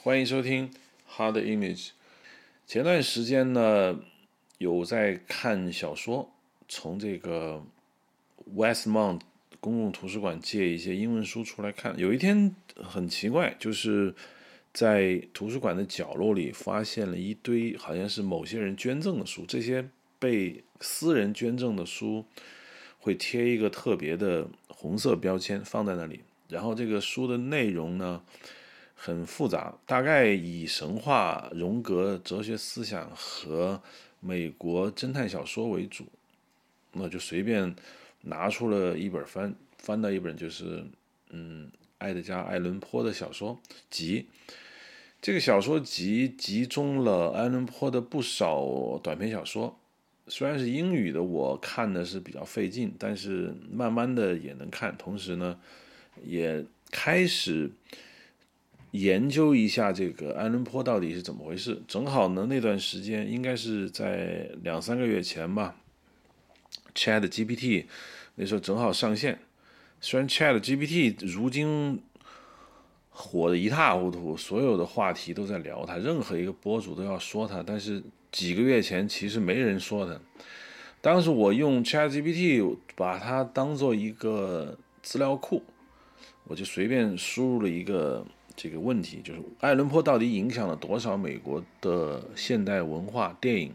欢迎收听 Hard Image。前段时间呢，有在看小说，从这个 Westmont 公共图书馆借一些英文书出来看。有一天很奇怪，就是在图书馆的角落里发现了一堆好像是某些人捐赠的书。这些被私人捐赠的书会贴一个特别的红色标签放在那里，然后这个书的内容呢？很复杂，大概以神话、荣格哲学思想和美国侦探小说为主，那就随便拿出了一本翻翻到一本，就是嗯，爱德加·艾伦坡的小说集。这个小说集集中了艾伦坡的不少短篇小说，虽然是英语的，我看的是比较费劲，但是慢慢的也能看，同时呢，也开始。研究一下这个安伦坡到底是怎么回事？正好呢，那段时间应该是在两三个月前吧。Chat GPT 那时候正好上线，虽然 Chat GPT 如今火的一塌糊涂，所有的话题都在聊它，任何一个博主都要说它，但是几个月前其实没人说它。当时我用 Chat GPT 把它当做一个资料库，我就随便输入了一个。这个问题就是，爱伦坡到底影响了多少美国的现代文化、电影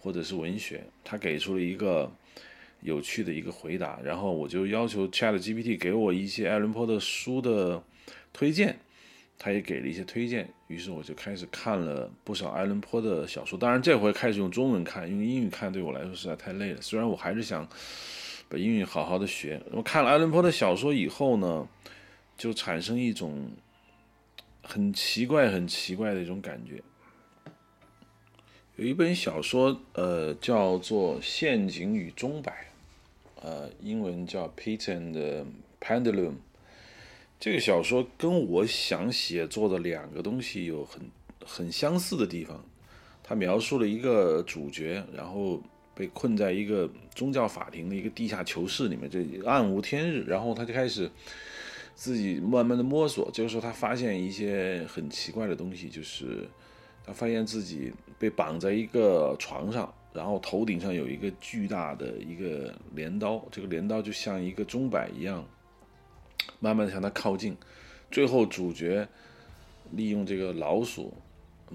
或者是文学？他给出了一个有趣的一个回答，然后我就要求 Chat GPT 给我一些爱伦坡的书的推荐，他也给了一些推荐，于是我就开始看了不少爱伦坡的小说。当然，这回开始用中文看，用英语看对我来说实在太累了。虽然我还是想把英语好好的学。我看了爱伦坡的小说以后呢，就产生一种。很奇怪，很奇怪的一种感觉。有一本小说，呃，叫做《陷阱与钟摆》，呃，英文叫《Pit and Pendulum》。这个小说跟我想写作的两个东西有很很相似的地方。它描述了一个主角，然后被困在一个宗教法庭的一个地下囚室里面，这暗无天日，然后他就开始。自己慢慢的摸索，这个时候他发现一些很奇怪的东西，就是他发现自己被绑在一个床上，然后头顶上有一个巨大的一个镰刀，这个镰刀就像一个钟摆一样，慢慢的向他靠近，最后主角利用这个老鼠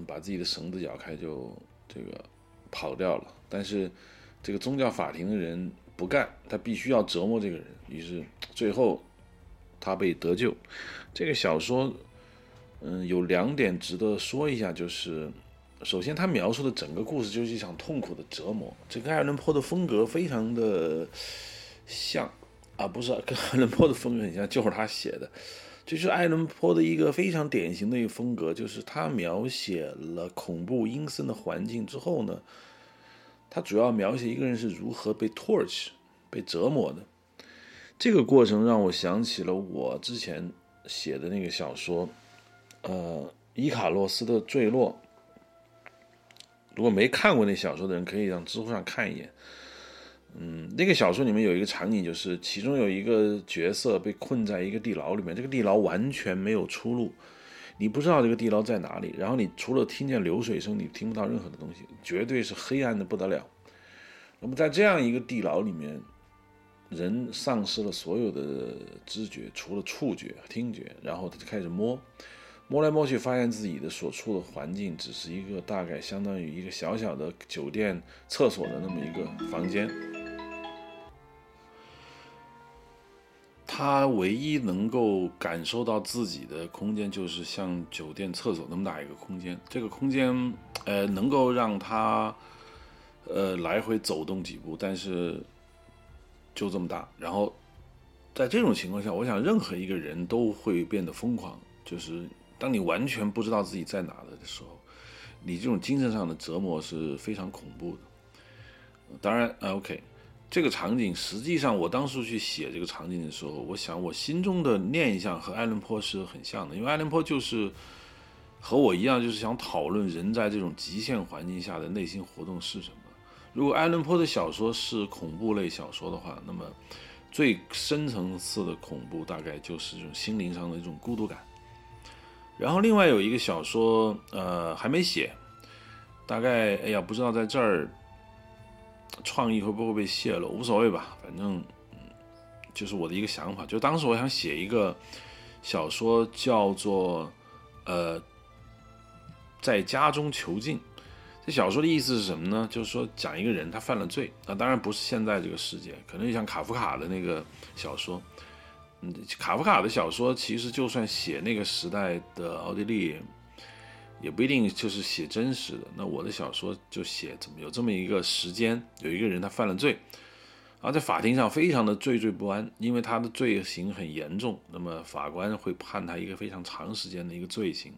把自己的绳子咬开，就这个跑掉了。但是这个宗教法庭的人不干，他必须要折磨这个人，于是最后。他被得救，这个小说，嗯，有两点值得说一下，就是首先他描述的整个故事就是一场痛苦的折磨，这跟爱伦坡的风格非常的像啊，不是 跟爱伦坡的风格很像，就是他写的，就是爱伦坡的一个非常典型的一个风格，就是他描写了恐怖阴森的环境之后呢，他主要描写一个人是如何被 torch 被折磨的。这个过程让我想起了我之前写的那个小说，呃，《伊卡洛斯的坠落》。如果没看过那小说的人，可以让知乎上看一眼。嗯，那个小说里面有一个场景，就是其中有一个角色被困在一个地牢里面，这个地牢完全没有出路，你不知道这个地牢在哪里，然后你除了听见流水声，你听不到任何的东西，绝对是黑暗的不得了。那么在这样一个地牢里面。人丧失了所有的知觉，除了触觉、听觉，然后他就开始摸，摸来摸去，发现自己的所处的环境只是一个大概相当于一个小小的酒店厕所的那么一个房间。他唯一能够感受到自己的空间，就是像酒店厕所那么大一个空间。这个空间，呃，能够让他，呃，来回走动几步，但是。就这么大，然后在这种情况下，我想任何一个人都会变得疯狂。就是当你完全不知道自己在哪的时候，你这种精神上的折磨是非常恐怖的。当然，OK，这个场景实际上我当初去写这个场景的时候，我想我心中的念想和爱伦坡是很像的，因为爱伦坡就是和我一样，就是想讨论人在这种极限环境下的内心活动是什么。如果爱伦坡的小说是恐怖类小说的话，那么最深层次的恐怖大概就是这种心灵上的一种孤独感。然后另外有一个小说，呃，还没写，大概哎呀，不知道在这儿创意会不会被泄露，无所谓吧，反正就是我的一个想法。就当时我想写一个小说，叫做呃，在家中囚禁。这小说的意思是什么呢？就是说讲一个人他犯了罪，那当然不是现在这个世界，可能就像卡夫卡的那个小说。嗯，卡夫卡的小说其实就算写那个时代的奥地利，也不一定就是写真实的。那我的小说就写怎么有这么一个时间，有一个人他犯了罪，而在法庭上非常的惴惴不安，因为他的罪行很严重，那么法官会判他一个非常长时间的一个罪行。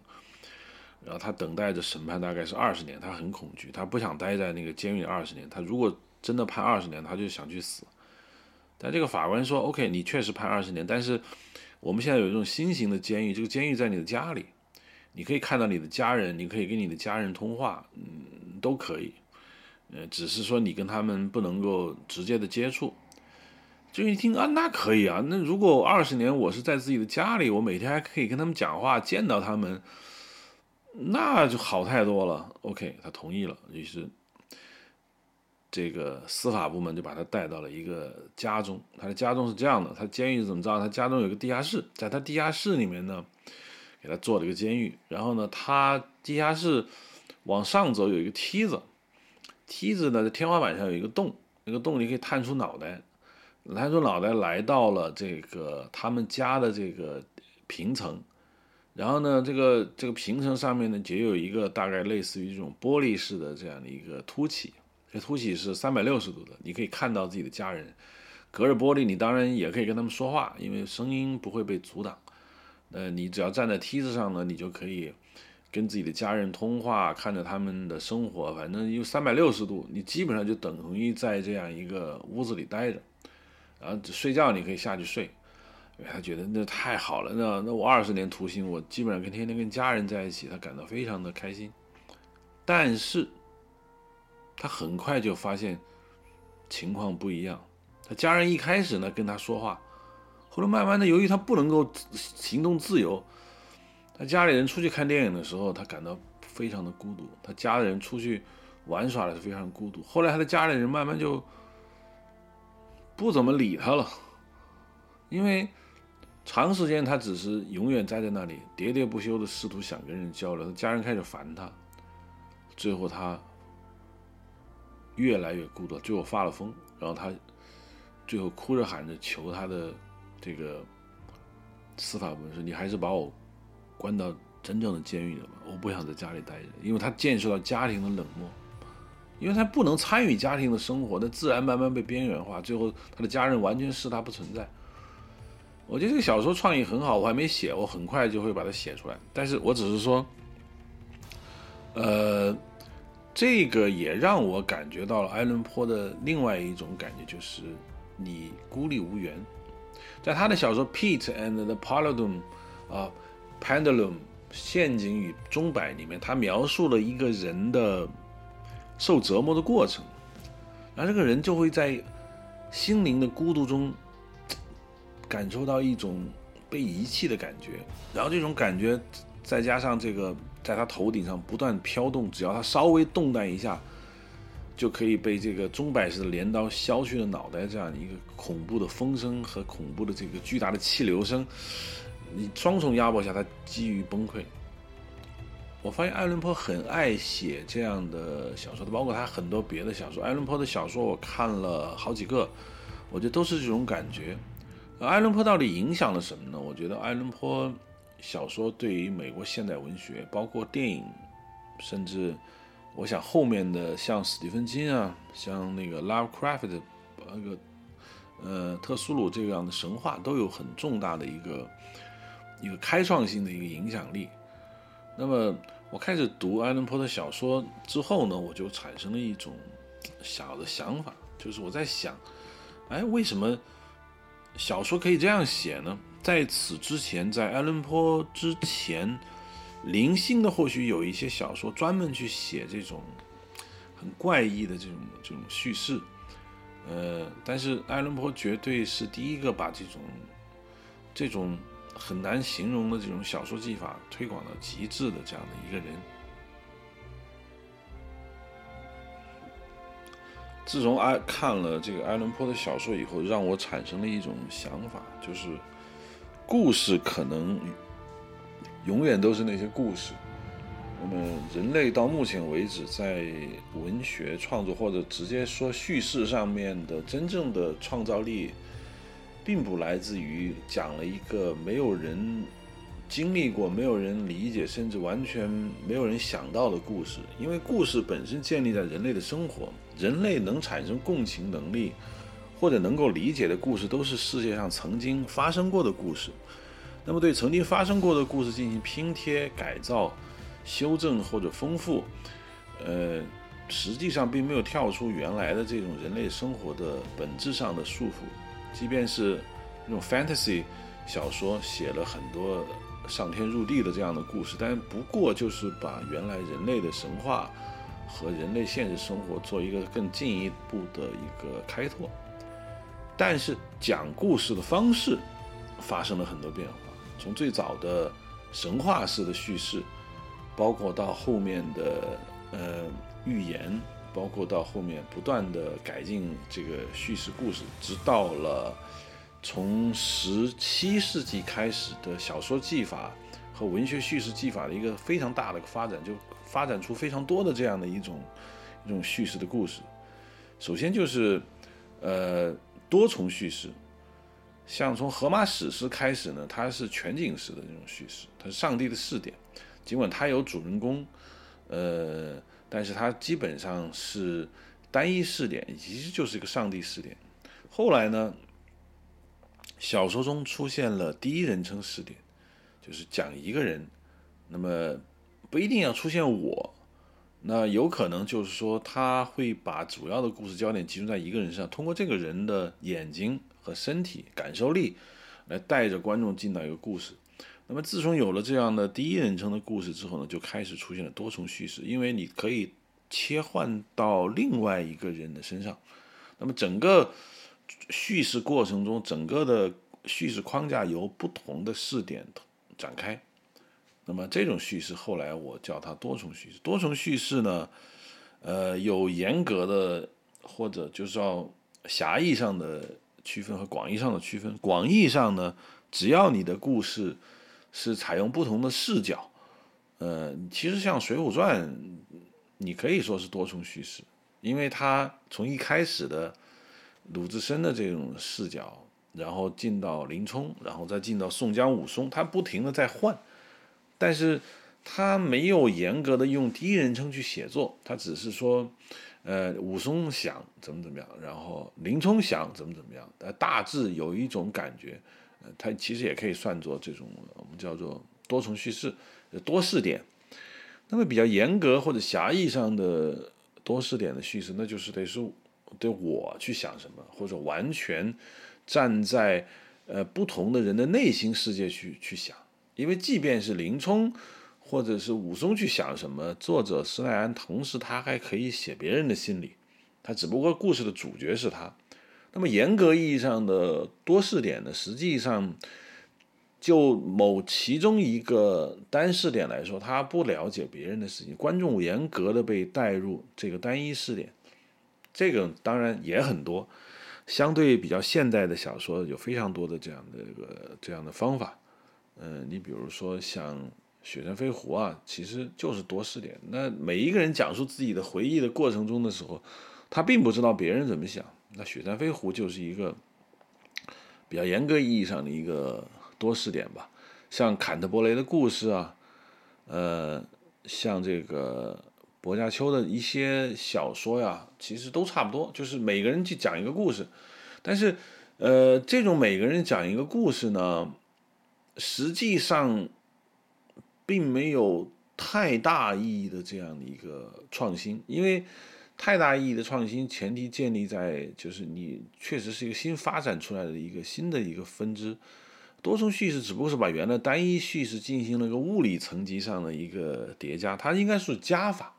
然后他等待着审判，大概是二十年。他很恐惧，他不想待在那个监狱里二十年。他如果真的判二十年，他就想去死。但这个法官说：“OK，你确实判二十年，但是我们现在有一种新型的监狱，这个监狱在你的家里，你可以看到你的家人，你可以跟你的家人通话，嗯，都可以。呃，只是说你跟他们不能够直接的接触。”就一听啊，那可以啊。那如果二十年我是在自己的家里，我每天还可以跟他们讲话，见到他们。那就好太多了。OK，他同意了。于是，这个司法部门就把他带到了一个家中。他的家中是这样的：他监狱怎么着？他家中有个地下室，在他地下室里面呢，给他做了一个监狱。然后呢，他地下室往上走有一个梯子，梯子呢在天花板上有一个洞，那个洞里可以探出脑袋，探出脑袋来到了这个他们家的这个平层。然后呢，这个这个平层上面呢，也有一个大概类似于这种玻璃式的这样的一个凸起，这凸起是三百六十度的，你可以看到自己的家人，隔着玻璃，你当然也可以跟他们说话，因为声音不会被阻挡。呃，你只要站在梯子上呢，你就可以跟自己的家人通话，看着他们的生活，反正有三百六十度，你基本上就等同于在这样一个屋子里待着，然后睡觉你可以下去睡。因为他觉得那太好了，那那我二十年徒刑，我基本上跟天天跟家人在一起，他感到非常的开心。但是，他很快就发现情况不一样。他家人一开始呢跟他说话，后来慢慢的，由于他不能够行动自由，他家里人出去看电影的时候，他感到非常的孤独。他家里人出去玩耍的是非常孤独。后来他的家里人慢慢就不怎么理他了，因为。长时间，他只是永远待在那里，喋喋不休的试图想跟人交流。他家人开始烦他，最后他越来越孤独，最后发了疯。然后他最后哭着喊着求他的这个司法部门说：“你还是把我关到真正的监狱里吧，我不想在家里待着。”因为他见识到家庭的冷漠，因为他不能参与家庭的生活，那自然慢慢被边缘化。最后，他的家人完全视他不存在。我觉得这个小说创意很好，我还没写，我很快就会把它写出来。但是我只是说，呃，这个也让我感觉到了埃伦坡的另外一种感觉，就是你孤立无援。在他的小说《Pete and the Pendulum》啊，《Pendulum 陷阱与钟摆》里面，他描述了一个人的受折磨的过程，然后这个人就会在心灵的孤独中。感受到一种被遗弃的感觉，然后这种感觉再加上这个在他头顶上不断飘动，只要他稍微动弹一下，就可以被这个钟摆式的镰刀削去了脑袋，这样一个恐怖的风声和恐怖的这个巨大的气流声，你双重压迫下，他几于崩溃。我发现爱伦坡很爱写这样的小说，包括他很多别的小说。爱伦坡的小说我看了好几个，我觉得都是这种感觉。艾伦坡到底影响了什么呢？我觉得艾伦坡小说对于美国现代文学，包括电影，甚至我想后面的像史蒂芬金啊，像那个 Lovecraft 的那个呃特苏鲁这样的神话，都有很重大的一个一个开创性的一个影响力。那么我开始读艾伦坡的小说之后呢，我就产生了一种小的想法，就是我在想，哎，为什么？小说可以这样写呢？在此之前，在爱伦坡之前，零星的或许有一些小说专门去写这种很怪异的这种这种叙事，呃，但是爱伦坡绝对是第一个把这种这种很难形容的这种小说技法推广到极致的这样的一个人。自从爱看了这个爱伦坡的小说以后，让我产生了一种想法，就是故事可能永远都是那些故事。那么，人类到目前为止在文学创作或者直接说叙事上面的真正的创造力，并不来自于讲了一个没有人经历过、没有人理解，甚至完全没有人想到的故事。因为故事本身建立在人类的生活，人类能产生共情能力或者能够理解的故事，都是世界上曾经发生过的故事。那么，对曾经发生过的故事进行拼贴、改造。修正或者丰富，呃，实际上并没有跳出原来的这种人类生活的本质上的束缚。即便是那种 fantasy 小说写了很多上天入地的这样的故事，但不过就是把原来人类的神话和人类现实生活做一个更进一步的一个开拓。但是讲故事的方式发生了很多变化，从最早的神话式的叙事。包括到后面的呃预言，包括到后面不断的改进这个叙事故事，直到了从十七世纪开始的小说技法和文学叙事技法的一个非常大的发展，就发展出非常多的这样的一种一种叙事的故事。首先就是呃多重叙事，像从荷马史诗开始呢，它是全景式的这种叙事，它是上帝的视点。尽管它有主人公，呃，但是它基本上是单一视点，其实就是一个上帝视点。后来呢，小说中出现了第一人称视点，就是讲一个人，那么不一定要出现我，那有可能就是说他会把主要的故事焦点集中在一个人身上，通过这个人的眼睛和身体感受力来带着观众进到一个故事。那么，自从有了这样的第一人称的故事之后呢，就开始出现了多重叙事，因为你可以切换到另外一个人的身上。那么，整个叙事过程中，整个的叙事框架由不同的视点展开。那么，这种叙事后来我叫它多重叙事。多重叙事呢，呃，有严格的或者就是要狭义上的区分和广义上的区分。广义上呢，只要你的故事。是采用不同的视角，呃，其实像《水浒传》，你可以说是多重叙事，因为它从一开始的鲁智深的这种视角，然后进到林冲，然后再进到宋江、武松，它不停的在换，但是他没有严格的用第一人称去写作，他只是说，呃，武松想怎么怎么样，然后林冲想怎么怎么样，呃，大致有一种感觉。它其实也可以算作这种我们叫做多重叙事、多视点。那么比较严格或者狭义上的多视点的叙事，那就是得是对我去想什么，或者完全站在呃不同的人的内心世界去去想。因为即便是林冲或者是武松去想什么，作者施耐庵同时他还可以写别人的心理，他只不过故事的主角是他。那么严格意义上的多视点呢，实际上就某其中一个单视点来说，他不了解别人的事情，观众严格的被带入这个单一视点，这个当然也很多，相对比较现代的小说有非常多的这样的一个这样的方法，嗯，你比如说像《雪山飞狐》啊，其实就是多试点，那每一个人讲述自己的回忆的过程中的时候，他并不知道别人怎么想。那雪山飞狐就是一个比较严格意义上的一个多试点吧，像坎特伯雷的故事啊，呃，像这个薄伽丘的一些小说呀，其实都差不多，就是每个人去讲一个故事，但是，呃，这种每个人讲一个故事呢，实际上并没有太大意义的这样的一个创新，因为。太大意义的创新前提建立在就是你确实是一个新发展出来的一个新的一个分支，多重叙事只不过是把原来单一叙事进行了一个物理层级上的一个叠加，它应该是加法，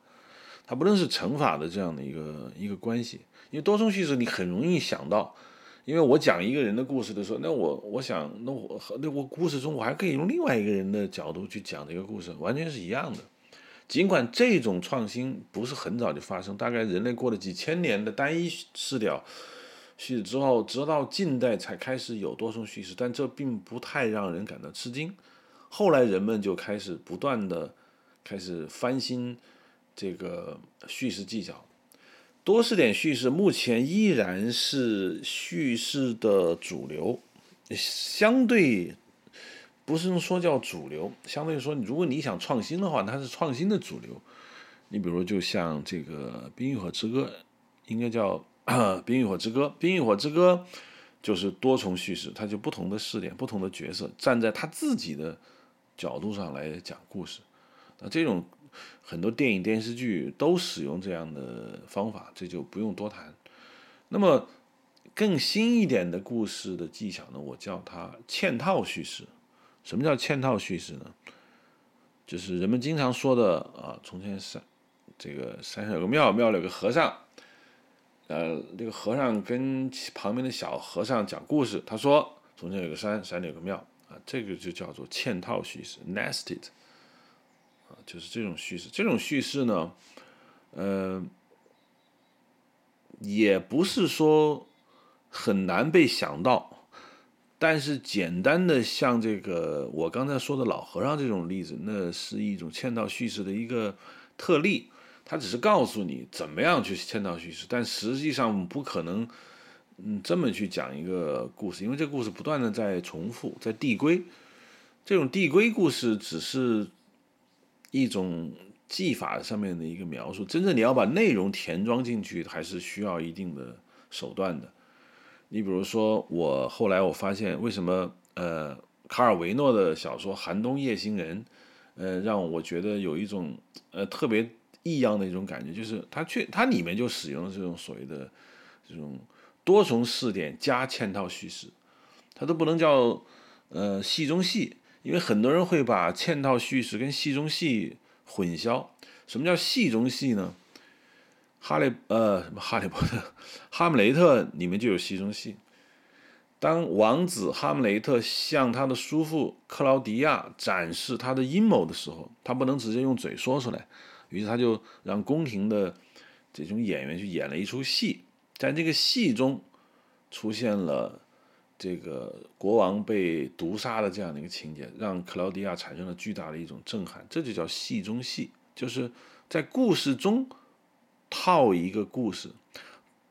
它不能是乘法的这样的一个一个关系。因为多重叙事你很容易想到因为我讲一个人的故事的时候，那我我想，那我和那我故事中我还可以用另外一个人的角度去讲这个故事，完全是一样的。尽管这种创新不是很早就发生，大概人类过了几千年的单一视角叙事之后，直到近代才开始有多重叙事，但这并不太让人感到吃惊。后来人们就开始不断的开始翻新这个叙事技巧。多视点叙事目前依然是叙事的主流，相对不是说叫主流，相对说，如果你想创新的话，它是创新的主流。你比如，就像这个《冰与火之歌》，应该叫 《冰与火之歌》。《冰与火之歌》就是多重叙事，它就不同的视点、不同的角色，站在他自己的角度上来讲故事。那这种。很多电影、电视剧都使用这样的方法，这就不用多谈。那么，更新一点的故事的技巧呢？我叫它嵌套叙事。什么叫嵌套叙事呢？就是人们经常说的啊，从前山这个山上有个庙，庙里有个和尚，呃，这个和尚跟旁边的小和尚讲故事，他说从前有个山，山里有个庙啊，这个就叫做嵌套叙事 （nested）。就是这种叙事，这种叙事呢，呃，也不是说很难被想到，但是简单的像这个我刚才说的老和尚这种例子，那是一种嵌套叙事的一个特例，他只是告诉你怎么样去嵌套叙事，但实际上不可能，嗯，这么去讲一个故事，因为这故事不断的在重复，在递归，这种递归故事只是。一种技法上面的一个描述，真正你要把内容填装进去，还是需要一定的手段的。你比如说，我后来我发现，为什么呃卡尔维诺的小说《寒冬夜行人》，呃让我觉得有一种呃特别异样的一种感觉，就是它却它里面就使用了这种所谓的这种多重视点加嵌套叙事，它都不能叫呃戏中戏。因为很多人会把嵌套叙事跟戏中戏混淆。什么叫戏中戏呢？哈利呃，什么哈利波特、哈姆雷特里面就有戏中戏。当王子哈姆雷特向他的叔父克劳迪亚展示他的阴谋的时候，他不能直接用嘴说出来，于是他就让宫廷的这种演员去演了一出戏，在这个戏中出现了。这个国王被毒杀的这样的一个情节，让克劳迪亚产生了巨大的一种震撼，这就叫戏中戏，就是在故事中套一个故事，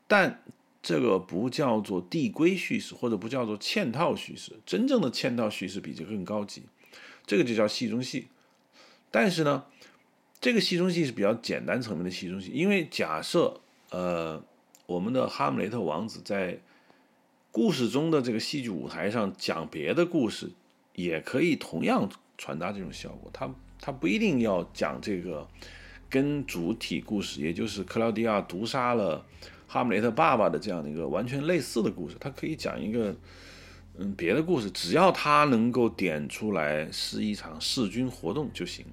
但这个不叫做递归叙事，或者不叫做嵌套叙事，真正的嵌套叙事比这更高级，这个就叫戏中戏。但是呢，这个戏中戏是比较简单层面的戏中戏，因为假设呃，我们的哈姆雷特王子在故事中的这个戏剧舞台上讲别的故事，也可以同样传达这种效果。他他不一定要讲这个跟主体故事，也就是克劳迪亚毒杀了哈姆雷特爸爸的这样的一个完全类似的故事。他可以讲一个嗯别的故事，只要他能够点出来是一场弑君活动就行。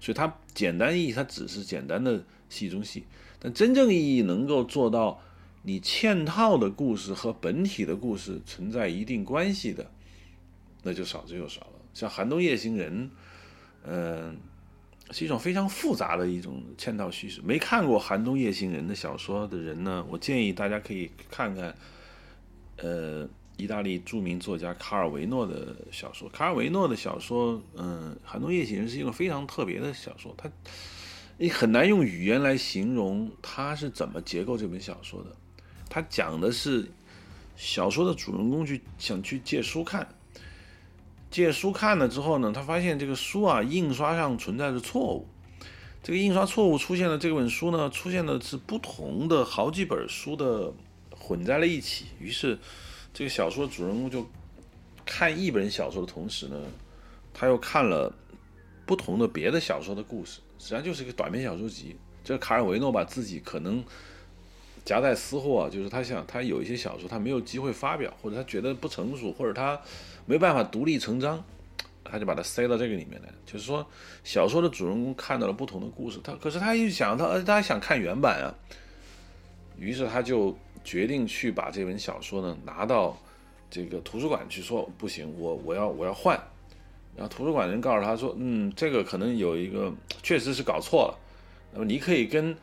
所以它简单意义，它只是简单的戏中戏，但真正意义能够做到。你嵌套的故事和本体的故事存在一定关系的，那就少之又少了。像《寒冬夜行人》，嗯，是一种非常复杂的一种嵌套叙事。没看过《寒冬夜行人》的小说的人呢，我建议大家可以看看，呃，意大利著名作家卡尔维诺的小说。卡尔维诺的小说，嗯，《寒冬夜行人》是一个非常特别的小说，它你很难用语言来形容他是怎么结构这本小说的。他讲的是小说的主人公去想去借书看，借书看了之后呢，他发现这个书啊印刷上存在着错误，这个印刷错误出现了，这本书呢出现的是不同的好几本书的混在了一起，于是这个小说主人公就看一本小说的同时呢，他又看了不同的别的小说的故事，实际上就是一个短篇小说集。这个卡尔维诺把自己可能。夹带私货，就是他想他有一些小说他没有机会发表，或者他觉得不成熟，或者他没办法独立成章，他就把它塞到这个里面来。就是说，小说的主人公看到了不同的故事，他可是他一想，他他想看原版啊，于是他就决定去把这本小说呢拿到这个图书馆去说不行，我我要我要换。然后图书馆人告诉他说，嗯，这个可能有一个确实是搞错了。那么你可以跟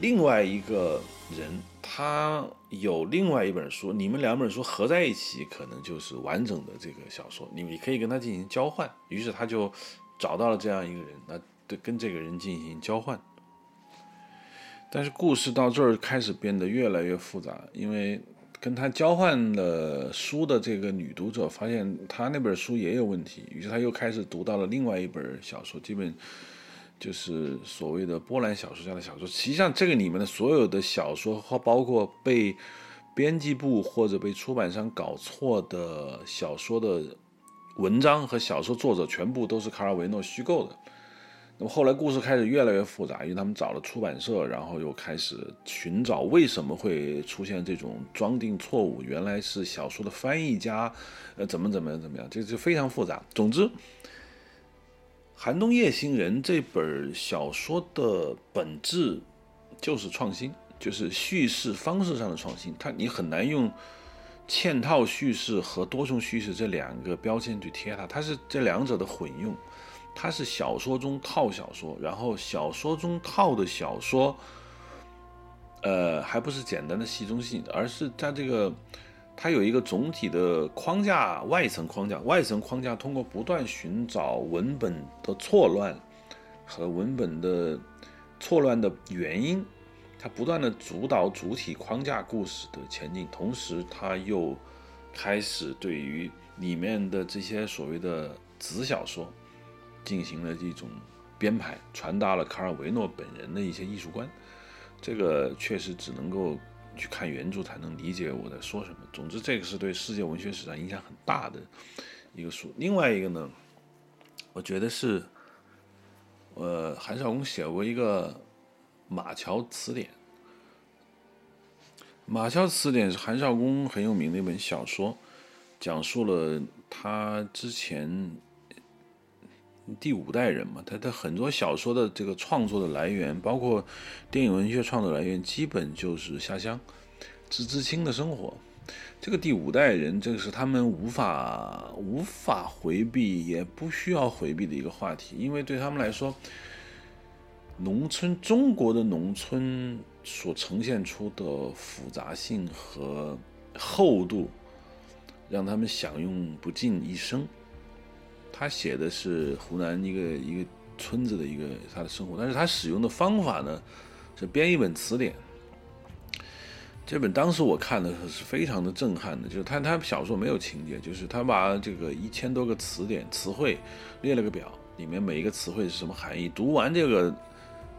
另外一个人，他有另外一本书，你们两本书合在一起，可能就是完整的这个小说。你你可以跟他进行交换。于是他就找到了这样一个人，那对跟这个人进行交换。但是故事到这儿开始变得越来越复杂，因为跟他交换了书的这个女读者发现他那本书也有问题，于是他又开始读到了另外一本小说，基本就是所谓的波兰小说家的小说。实际上，这个里面的所有的小说和包括被编辑部或者被出版商搞错的小说的文章和小说作者，全部都是卡尔维诺虚构的。那么后来故事开始越来越复杂，因为他们找了出版社，然后又开始寻找为什么会出现这种装订错误，原来是小说的翻译家，呃，怎么怎么样怎么样，这就非常复杂。总之，《寒冬夜行人》这本小说的本质就是创新，就是叙事方式上的创新。它你很难用嵌套叙事和多重叙事这两个标签去贴它，它是这两者的混用。它是小说中套小说，然后小说中套的小说，呃，还不是简单的戏中戏，而是在这个它有一个总体的框架，外层框架，外层框架通过不断寻找文本的错乱和文本的错乱的原因，它不断的主导主体框架故事的前进，同时它又开始对于里面的这些所谓的子小说。进行了一种编排，传达了卡尔维诺本人的一些艺术观。这个确实只能够去看原著才能理解我在说什么。总之，这个是对世界文学史上影响很大的一个书。另外一个呢，我觉得是，呃，韩少功写过一个《马桥词典》。《马桥词典》是韩少功很有名的一本小说，讲述了他之前。第五代人嘛，他的很多小说的这个创作的来源，包括电影文学创作来源，基本就是下乡、知知青的生活。这个第五代人，这个是他们无法无法回避，也不需要回避的一个话题，因为对他们来说，农村中国的农村所呈现出的复杂性和厚度，让他们享用不尽一生。他写的是湖南一个一个村子的一个他的生活，但是他使用的方法呢是编一本词典。这本当时我看的时候是非常的震撼的，就是他他小说没有情节，就是他把这个一千多个词典词汇列了个表，里面每一个词汇是什么含义。读完这个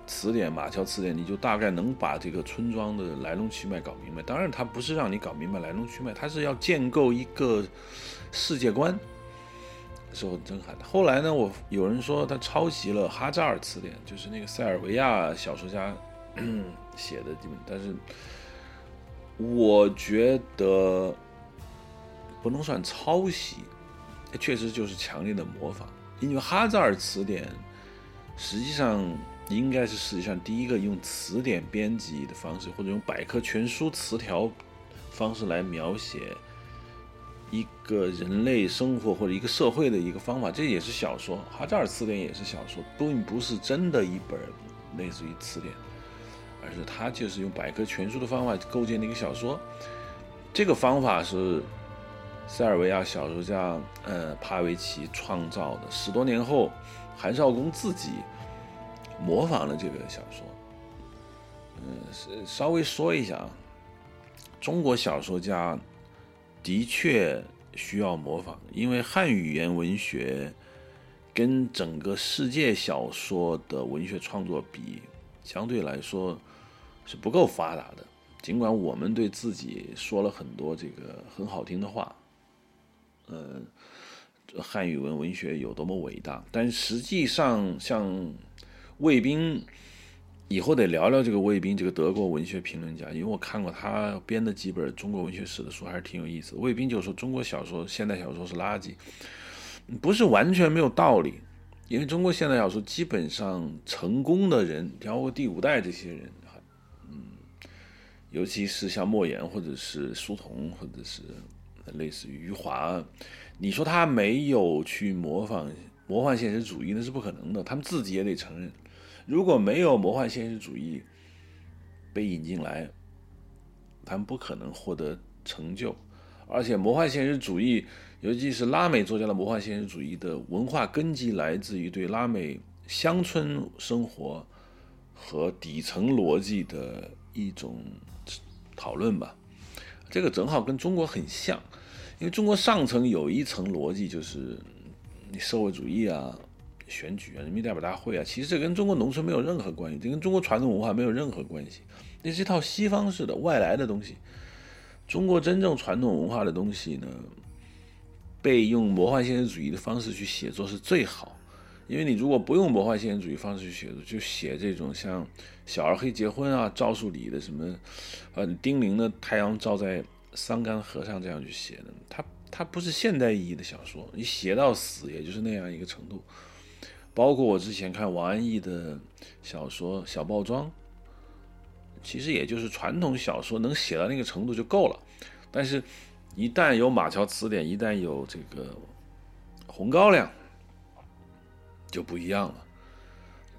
词典马桥词典，你就大概能把这个村庄的来龙去脉搞明白。当然，他不是让你搞明白来龙去脉，他是要建构一个世界观。是很震撼的。后来呢，我有人说他抄袭了哈扎尔词典，就是那个塞尔维亚小说家写的基本，但是我觉得不能算抄袭，确实就是强烈的模仿。因为哈扎尔词典实际上应该是世界上第一个用词典编辑的方式，或者用百科全书词条方式来描写。一个人类生活或者一个社会的一个方法，这也是小说。哈扎尔词典也是小说，并不是真的一本类似于词典，而是他就是用百科全书的方法构建的一个小说。这个方法是塞尔维亚小说家呃帕维奇创造的。十多年后，韩少功自己模仿了这个小说。嗯，稍微说一下啊，中国小说家。的确需要模仿，因为汉语言文学跟整个世界小说的文学创作比，相对来说是不够发达的。尽管我们对自己说了很多这个很好听的话，嗯，汉语文文学有多么伟大，但实际上像卫兵。以后得聊聊这个魏斌，这个德国文学评论家，因为我看过他编的几本中国文学史的书，还是挺有意思。魏斌就说中国小说、现代小说是垃圾，不是完全没有道理，因为中国现代小说基本上成功的人，包括第五代这些人，嗯，尤其是像莫言或者是苏童或者是类似于余华，你说他没有去模仿魔幻现实主义那是不可能的，他们自己也得承认，如果没有魔幻现实主义被引进来，他们不可能获得成就，而且魔幻现实主义，尤其是拉美作家的魔幻现实主义的文化根基来自于对拉美乡村生活和底层逻辑的一种。讨论吧，这个正好跟中国很像，因为中国上层有一层逻辑，就是社会主义啊、选举啊、人民代表大会啊，其实这跟中国农村没有任何关系，这跟中国传统文化没有任何关系，那是一套西方式的外来的东西。中国真正传统文化的东西呢，被用魔幻现实主义的方式去写作是最好。因为你如果不用魔幻现实主义方式去写作，就写这种像小二黑结婚啊、赵树理的什么，呃，丁玲的太阳照在桑干河上这样去写的，它它不是现代意义的小说，你写到死也就是那样一个程度。包括我之前看王安忆的小说《小报庄》，其实也就是传统小说能写到那个程度就够了。但是，一旦有马桥词典，一旦有这个红高粱。就不一样了。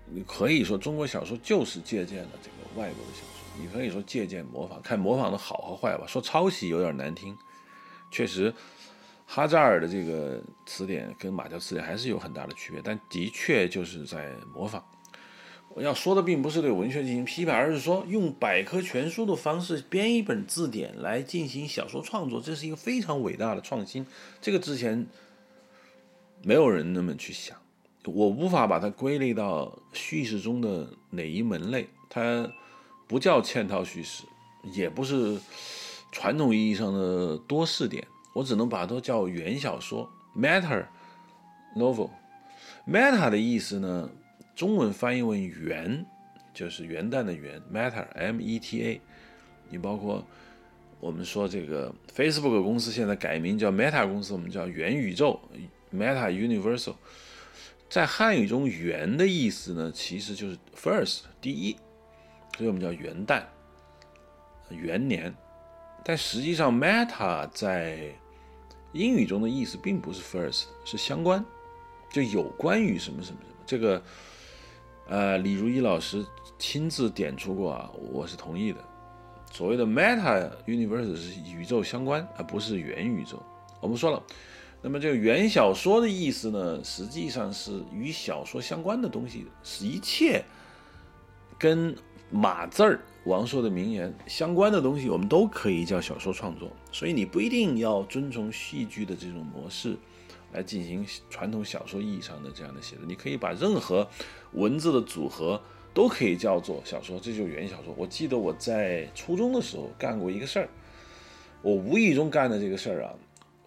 你可以说中国小说就是借鉴了这个外国的小说，你可以说借鉴模仿，看模仿的好和坏吧。说抄袭有点难听，确实，哈扎尔的这个词典跟马条词典还是有很大的区别，但的确就是在模仿。我要说的并不是对文学进行批判，而是说用百科全书的方式编一本字典来进行小说创作，这是一个非常伟大的创新。这个之前没有人那么去想。我无法把它归类到叙事中的哪一门类，它不叫嵌套叙事，也不是传统意义上的多视点，我只能把它都叫元小说 （meta novel）。meta 的意思呢，中文翻译为元，就是元旦的元，meta，m-e-t-a。你包括我们说这个 Facebook 公司现在改名叫 Meta 公司，我们叫元宇宙 （Meta Universal）。在汉语中，“元”的意思呢，其实就是 first 第一，所以我们叫元旦、元年。但实际上，meta 在英语中的意思并不是 first，是相关，就有关于什么什么什么。这个，呃，李如一老师亲自点出过啊，我是同意的。所谓的 meta universe 是宇宙相关，而不是元宇宙。我们说了。那么这个元小说的意思呢，实际上是与小说相关的东西，是一切跟码字儿王朔的名言相关的东西，我们都可以叫小说创作。所以你不一定要遵从戏剧的这种模式来进行传统小说意义上的这样的写作，你可以把任何文字的组合都可以叫做小说，这就是原小说。我记得我在初中的时候干过一个事儿，我无意中干的这个事儿啊。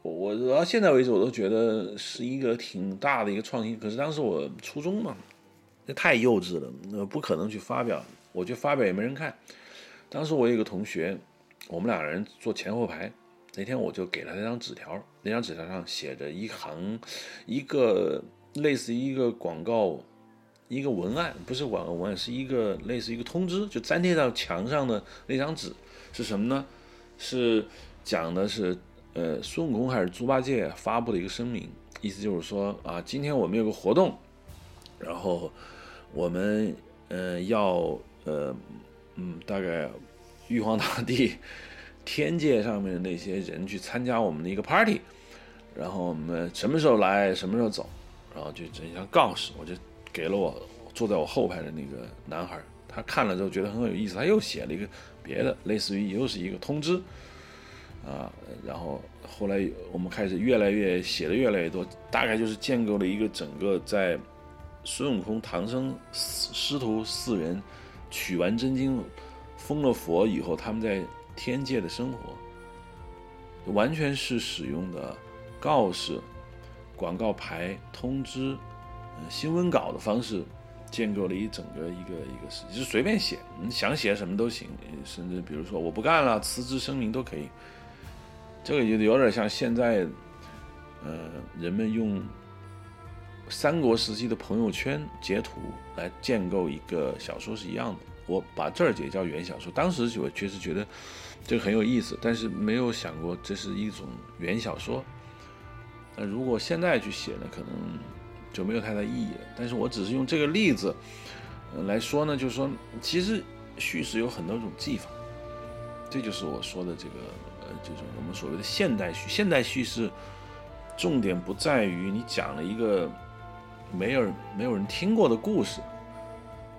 我到现在为止，我都觉得是一个挺大的一个创新。可是当时我初中嘛，那太幼稚了，那不可能去发表。我就发表也没人看。当时我有一个同学，我们两个人坐前后排。那天我就给了他一张纸条，那张纸条上写着一行，一个类似一个广告，一个文案，不是广告文案，是一个类似一个通知，就粘贴到墙上的那张纸是什么呢？是讲的是。呃，孙悟空还是猪八戒发布的一个声明，意思就是说啊，今天我们有个活动，然后我们呃要呃嗯，大概玉皇大帝 天界上面的那些人去参加我们的一个 party，然后我们什么时候来，什么时候走，然后就这一张告示，我就给了我坐在我后排的那个男孩，他看了之后觉得很有意思，他又写了一个别的，类似于又是一个通知。啊，然后后来我们开始越来越写的越来越多，大概就是建构了一个整个在孙悟空、唐僧师徒四人取完真经、封了佛以后，他们在天界的生活，完全是使用的告示、广告牌、通知、新闻稿的方式，建构了一整个一个一个事，就随便写，你想写什么都行，甚至比如说我不干了，辞职声明都可以。这个就有点像现在，呃，人们用三国时期的朋友圈截图来建构一个小说是一样的。我把这儿也叫原小说。当时我确实觉得这个很有意思，但是没有想过这是一种原小说。那如果现在去写呢，可能就没有太大意义了。但是我只是用这个例子来说呢，就是说，其实叙事有很多种技法，这就是我说的这个呃，就是我们所谓的现代叙。现代叙事重点不在于你讲了一个没有没有人听过的故事。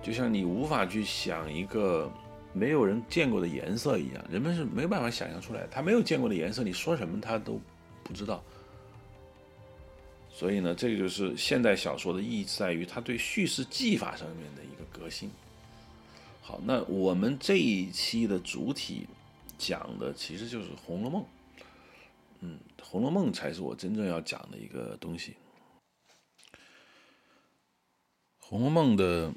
就像你无法去想一个没有人见过的颜色一样，人们是没有办法想象出来。他没有见过的颜色，你说什么他都不知道。所以呢，这个就是现代小说的意义，在于它对叙事技法上面的一个革新。好，那我们这一期的主体讲的其实就是《红楼梦》。嗯，《红楼梦》才是我真正要讲的一个东西。《红楼梦》的。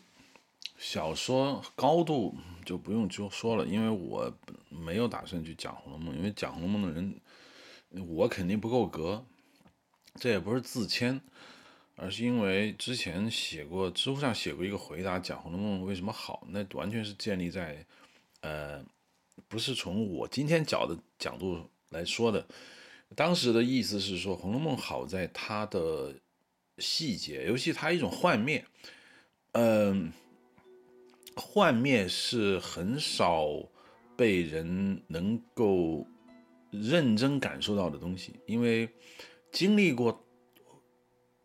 小说高度就不用就说了，因为我没有打算去讲《红楼梦》，因为讲《红楼梦》的人，我肯定不够格。这也不是自谦，而是因为之前写过，知乎上写过一个回答，讲《红楼梦》为什么好，那完全是建立在，呃，不是从我今天讲的角度来说的。当时的意思是说，《红楼梦》好在它的细节，尤其它一种幻灭，嗯。幻灭是很少被人能够认真感受到的东西，因为经历过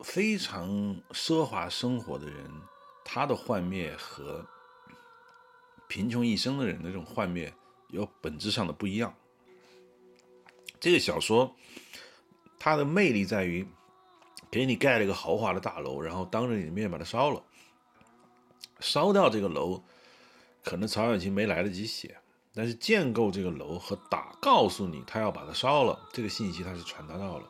非常奢华生活的人，他的幻灭和贫穷一生的人的这种幻灭有本质上的不一样。这个小说它的魅力在于给你盖了一个豪华的大楼，然后当着你的面把它烧了。烧掉这个楼，可能曹雪芹没来得及写，但是建构这个楼和打告诉你他要把它烧了，这个信息他是传达到了。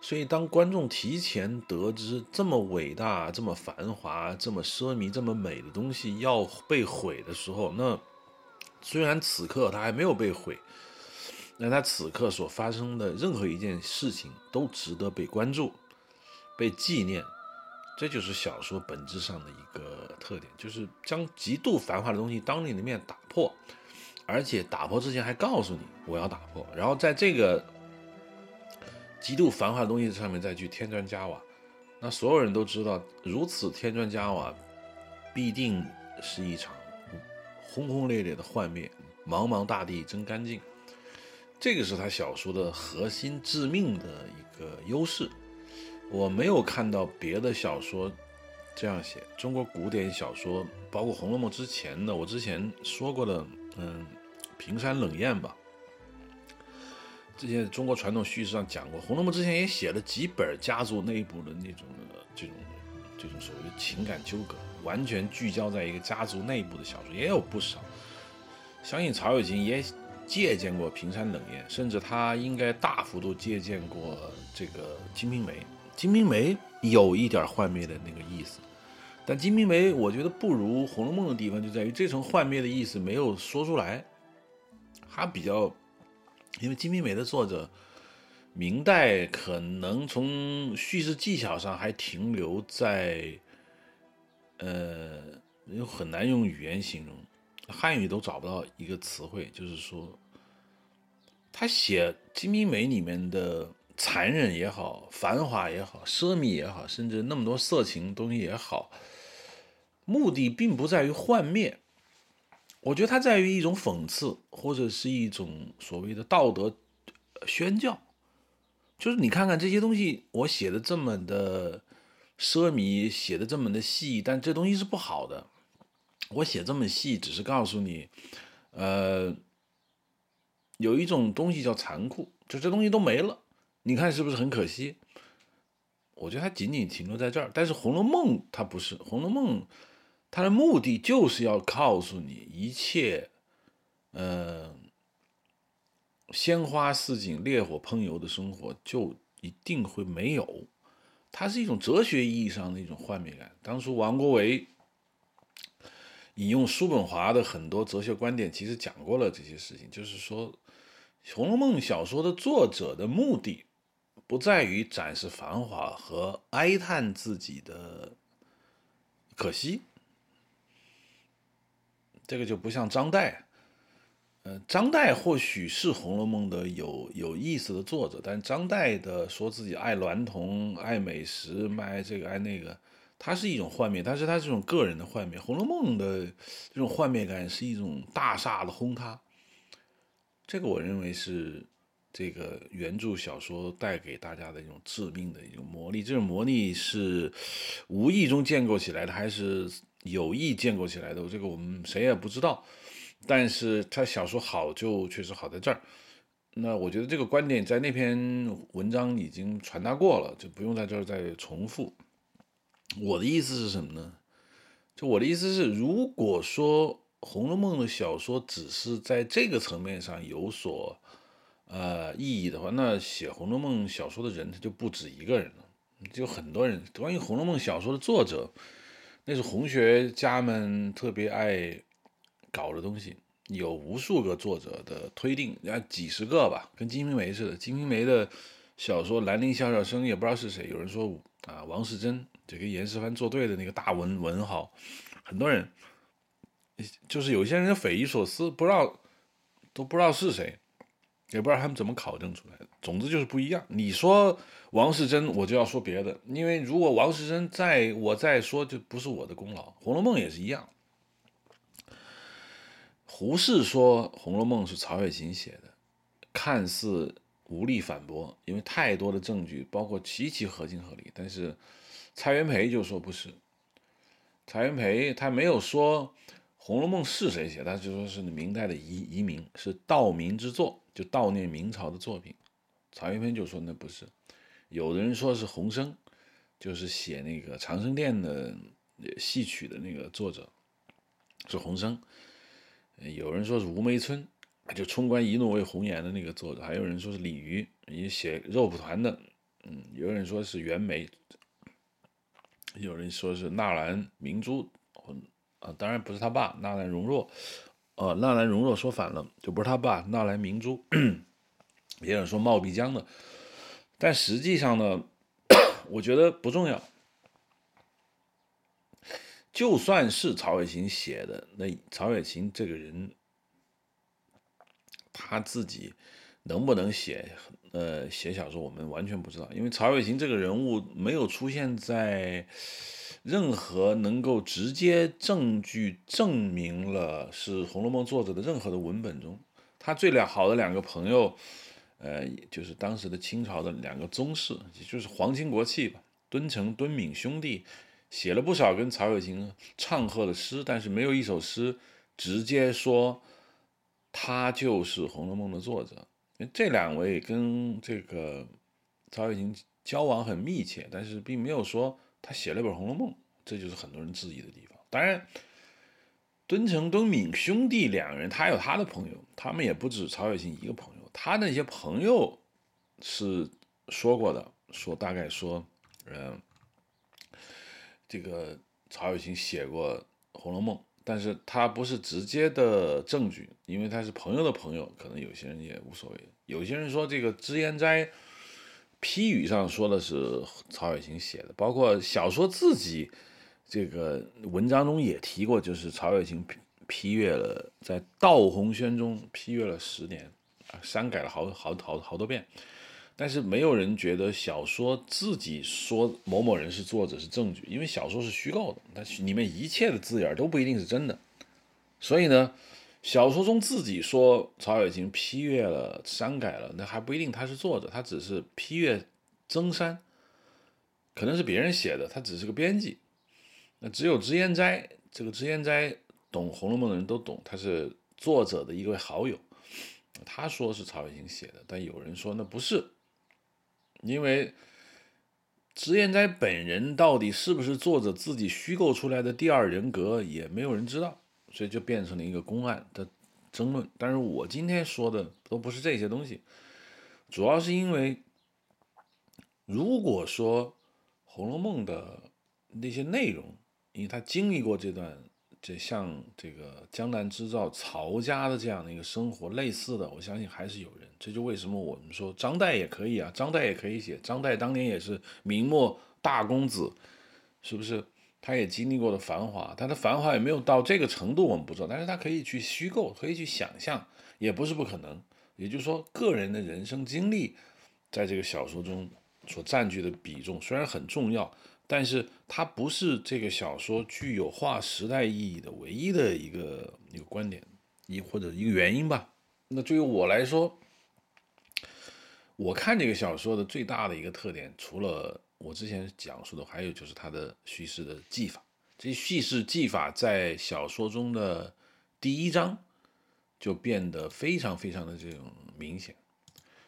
所以当观众提前得知这么伟大、这么繁华、这么奢靡、这么美的东西要被毁的时候，那虽然此刻他还没有被毁，那他此刻所发生的任何一件事情都值得被关注、被纪念。这就是小说本质上的一个特点，就是将极度繁华的东西当你的面打破，而且打破之前还告诉你我要打破，然后在这个极度繁华的东西上面再去添砖加瓦，那所有人都知道，如此添砖加瓦必定是一场轰轰烈烈的幻灭，茫茫大地真干净，这个是他小说的核心致命的一个优势。我没有看到别的小说这样写。中国古典小说，包括《红楼梦》之前的，我之前说过的，嗯，平山冷艳吧。这些中国传统叙事上讲过，《红楼梦》之前也写了几本家族内部的那种这种这种所谓的情感纠葛，完全聚焦在一个家族内部的小说也有不少。相信曹雪芹也借鉴过平山冷艳，甚至他应该大幅度借鉴过这个《金瓶梅》。《金瓶梅》有一点幻灭的那个意思，但《金瓶梅》我觉得不如《红楼梦》的地方就在于这层幻灭的意思没有说出来，它比较，因为《金瓶梅》的作者明代可能从叙事技巧上还停留在，呃，又很难用语言形容，汉语都找不到一个词汇，就是说，他写《金瓶梅》里面的。残忍也好，繁华也好，奢靡也好，甚至那么多色情东西也好，目的并不在于幻灭。我觉得它在于一种讽刺，或者是一种所谓的道德宣教。就是你看看这些东西，我写的这么的奢靡，写的这么的细，但这东西是不好的。我写这么细，只是告诉你，呃，有一种东西叫残酷，就这东西都没了。你看是不是很可惜？我觉得它仅仅停留在这儿，但是《红楼梦》它不是，《红楼梦》它的目的就是要告诉你，一切，嗯，鲜花似锦、烈火烹油的生活就一定会没有。它是一种哲学意义上的一种幻灭感。当初王国维引用叔本华的很多哲学观点，其实讲过了这些事情，就是说，《红楼梦》小说的作者的目的。不在于展示繁华和哀叹自己的可惜，这个就不像张岱。呃，张岱或许是《红楼梦》的有有意思的作者，但张岱的说自己爱娈童、爱美食、爱这个爱那个，他是一种幻灭，但是他这种个人的幻灭，《红楼梦》的这种幻灭感是一种大厦的轰塌。这个我认为是这个原著小说带给大家的一种致命的一种魔力，这种魔力是无意中建构起来的，还是有意建构起来的？这个我们谁也不知道。但是他小说好，就确实好在这儿。那我觉得这个观点在那篇文章已经传达过了，就不用在这儿再重复。我的意思是什么呢？就我的意思是，如果说《红楼梦》的小说只是在这个层面上有所呃意义的话，那写《红楼梦》小说的人他就不止一个人了，就很多人。关于《红楼梦》小说的作者，那是红学家们特别爱。搞的东西有无数个作者的推定，啊几十个吧，跟《金瓶梅》似的。《金瓶梅》的小说《兰陵笑笑生》也不知道是谁，有人说啊王世贞，就跟严世蕃作对的那个大文文豪，很多人就是有些人匪夷所思，不知道都不知道是谁，也不知道他们怎么考证出来的。总之就是不一样。你说王世贞，我就要说别的，因为如果王世贞在我再说，就不是我的功劳。《红楼梦》也是一样。胡适说《红楼梦》是曹雪芹写的，看似无力反驳，因为太多的证据，包括极其合情合理。但是蔡元培就说不是，蔡元培他没有说《红楼梦》是谁写的，他就说是明代的遗遗民，是道明之作，就悼念明朝的作品。曹云飞就说那不是，有的人说是洪升，就是写那个长生殿的戏曲的那个作者是洪升。有人说是吴梅村，就冲冠一怒为红颜的那个作者；还有人说是李渔，也写肉蒲团的。嗯，有人说是袁枚，有人说是纳兰明珠，啊，当然不是他爸纳兰容若。呃，纳兰容若说反了，就不是他爸纳兰明珠。也有人说冒辟疆的，但实际上呢，我觉得不重要。就算是曹雪芹写的，那曹雪芹这个人，他自己能不能写呃写小说，我们完全不知道，因为曹雪芹这个人物没有出现在任何能够直接证据证明了是《红楼梦》作者的任何的文本中。他最良好的两个朋友，呃，就是当时的清朝的两个宗室，也就是皇亲国戚吧，敦诚、敦敏兄弟。写了不少跟曹雪芹唱和的诗，但是没有一首诗直接说他就是《红楼梦》的作者。这两位跟这个曹雪芹交往很密切，但是并没有说他写了本《红楼梦》，这就是很多人质疑的地方。当然，敦诚、敦敏兄弟两人，他有他的朋友，他们也不止曹雪芹一个朋友。他那些朋友是说过的，说大概说，嗯。这个曹雪芹写过《红楼梦》，但是他不是直接的证据，因为他是朋友的朋友，可能有些人也无所谓。有些人说这个脂砚斋批语上说的是曹雪芹写的，包括小说自己这个文章中也提过，就是曹雪芹批批阅了，在《道红轩》中批阅了十年，删改了好好好好多遍。但是没有人觉得小说自己说某某人是作者是证据，因为小说是虚构的，但里面一切的字眼都不一定是真的。所以呢，小说中自己说曹雪芹批阅了、删改了，那还不一定他是作者，他只是批阅、增删，可能是别人写的，他只是个编辑。那只有脂砚斋，这个脂砚斋懂《红楼梦》的人都懂，他是作者的一位好友，他说是曹雪芹写的，但有人说那不是。因为脂砚斋本人到底是不是作者自己虚构出来的第二人格，也没有人知道，所以就变成了一个公案的争论。但是我今天说的都不是这些东西，主要是因为，如果说《红楼梦》的那些内容，因为他经历过这段。这像这个江南织造曹家的这样的一个生活类似的，我相信还是有人。这就为什么我们说张岱也可以啊，张岱也可以写。张岱当年也是明末大公子，是不是？他也经历过的繁华，他的繁华也没有到这个程度，我们不知道。但是他可以去虚构，可以去想象，也不是不可能。也就是说，个人的人生经历，在这个小说中所占据的比重虽然很重要，但是它不是这个小说具有划时代意义的唯一的一个一个观点，一或者一个原因吧。那对于我来说，我看这个小说的最大的一个特点，除了我之前讲述的，还有就是它的叙事的技法。这叙事技法在小说中的第一章。就变得非常非常的这种明显，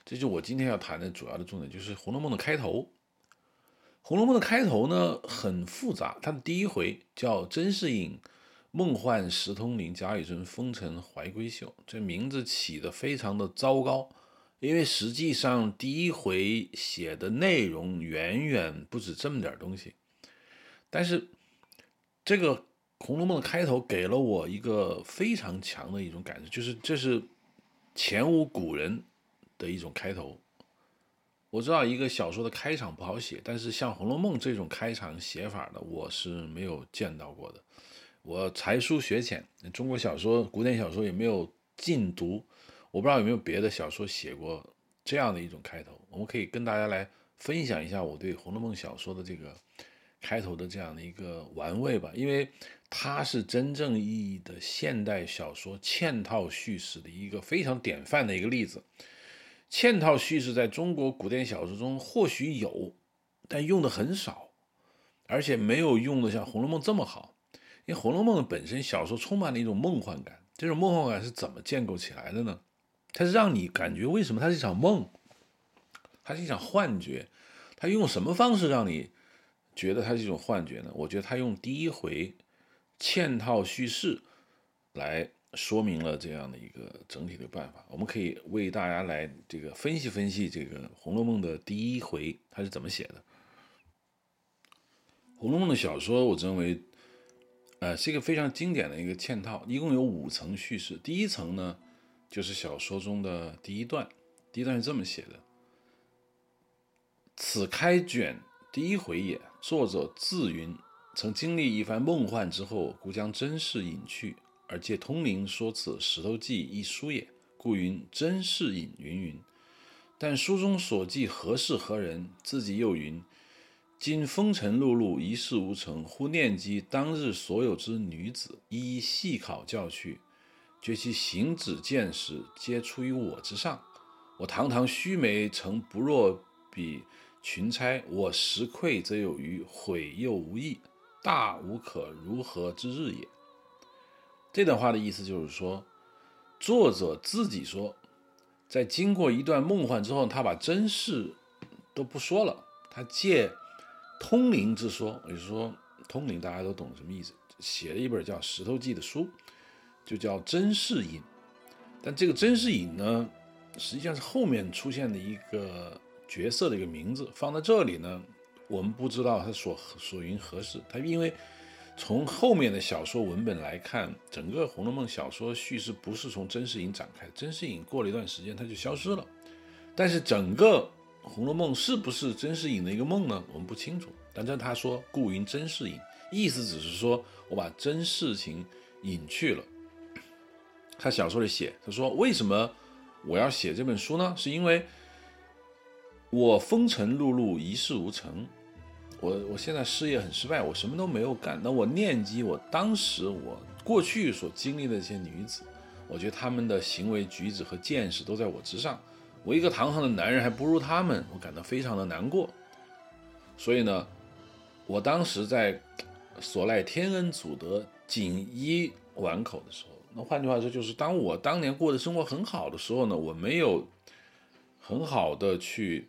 这就我今天要谈的主要的重点，就是《红楼梦》的开头。《红楼梦》的开头呢很复杂，它的第一回叫“甄士隐梦幻石通灵，贾雨村风尘怀闺秀”，这名字起的非常的糟糕，因为实际上第一回写的内容远远不止这么点东西，但是这个。《红楼梦》的开头给了我一个非常强的一种感受，就是这是前无古人的一种开头。我知道一个小说的开场不好写，但是像《红楼梦》这种开场写法的，我是没有见到过的。我才疏学浅，中国小说、古典小说也没有尽读，我不知道有没有别的小说写过这样的一种开头。我们可以跟大家来分享一下我对《红楼梦》小说的这个开头的这样的一个玩味吧，因为。它是真正意义的现代小说嵌套叙事的一个非常典范的一个例子。嵌套叙事在中国古典小说中或许有，但用的很少，而且没有用的像《红楼梦》这么好。因为《红楼梦》本身小说充满了一种梦幻感，这种梦幻感是怎么建构起来的呢？它是让你感觉为什么它是一场梦，它是一场幻觉，它用什么方式让你觉得它是一种幻觉呢？我觉得它用第一回。嵌套叙事来说明了这样的一个整体的办法，我们可以为大家来这个分析分析这个《红楼梦》的第一回它是怎么写的。《红楼梦》的小说，我认为，呃，是一个非常经典的一个嵌套，一共有五层叙事。第一层呢，就是小说中的第一段，第一段是这么写的：“此开卷第一回也，作者自云。”曾经历一番梦幻之后，故将真事隐去，而借通灵说此《石头记》一书也，故云真事隐云云。但书中所记何事何人，自己又云：今风尘碌碌，一事无成，忽念及当日所有之女子，一一细考教去，觉其行止见识，皆出于我之上。我堂堂须眉，曾不若比群钗。我实愧则有余，悔又无益。大无可如何之日也。这段话的意思就是说，作者自己说，在经过一段梦幻之后，他把真事都不说了，他借通灵之说，也就是说，通灵大家都懂什么意思，写了一本叫《石头记》的书，就叫真事隐。但这个真事隐呢，实际上是后面出现的一个角色的一个名字，放在这里呢。我们不知道他所所云何事，他因为从后面的小说文本来看，整个《红楼梦》小说叙事不是从甄士隐展开，甄士隐过了一段时间他就消失了。但是整个《红楼梦》是不是甄士隐的一个梦呢？我们不清楚。但这他说故云甄士隐，意思只是说我把真事情隐去了。他小说里写，他说为什么我要写这本书呢？是因为我风尘碌碌，一事无成。我我现在事业很失败，我什么都没有干。那我念及我当时我过去所经历的一些女子，我觉得她们的行为举止和见识都在我之上。我一个堂堂的男人还不如他们，我感到非常的难过。所以呢，我当时在所赖天恩祖德，锦衣碗口的时候，那换句话说，就是当我当年过的生活很好的时候呢，我没有很好的去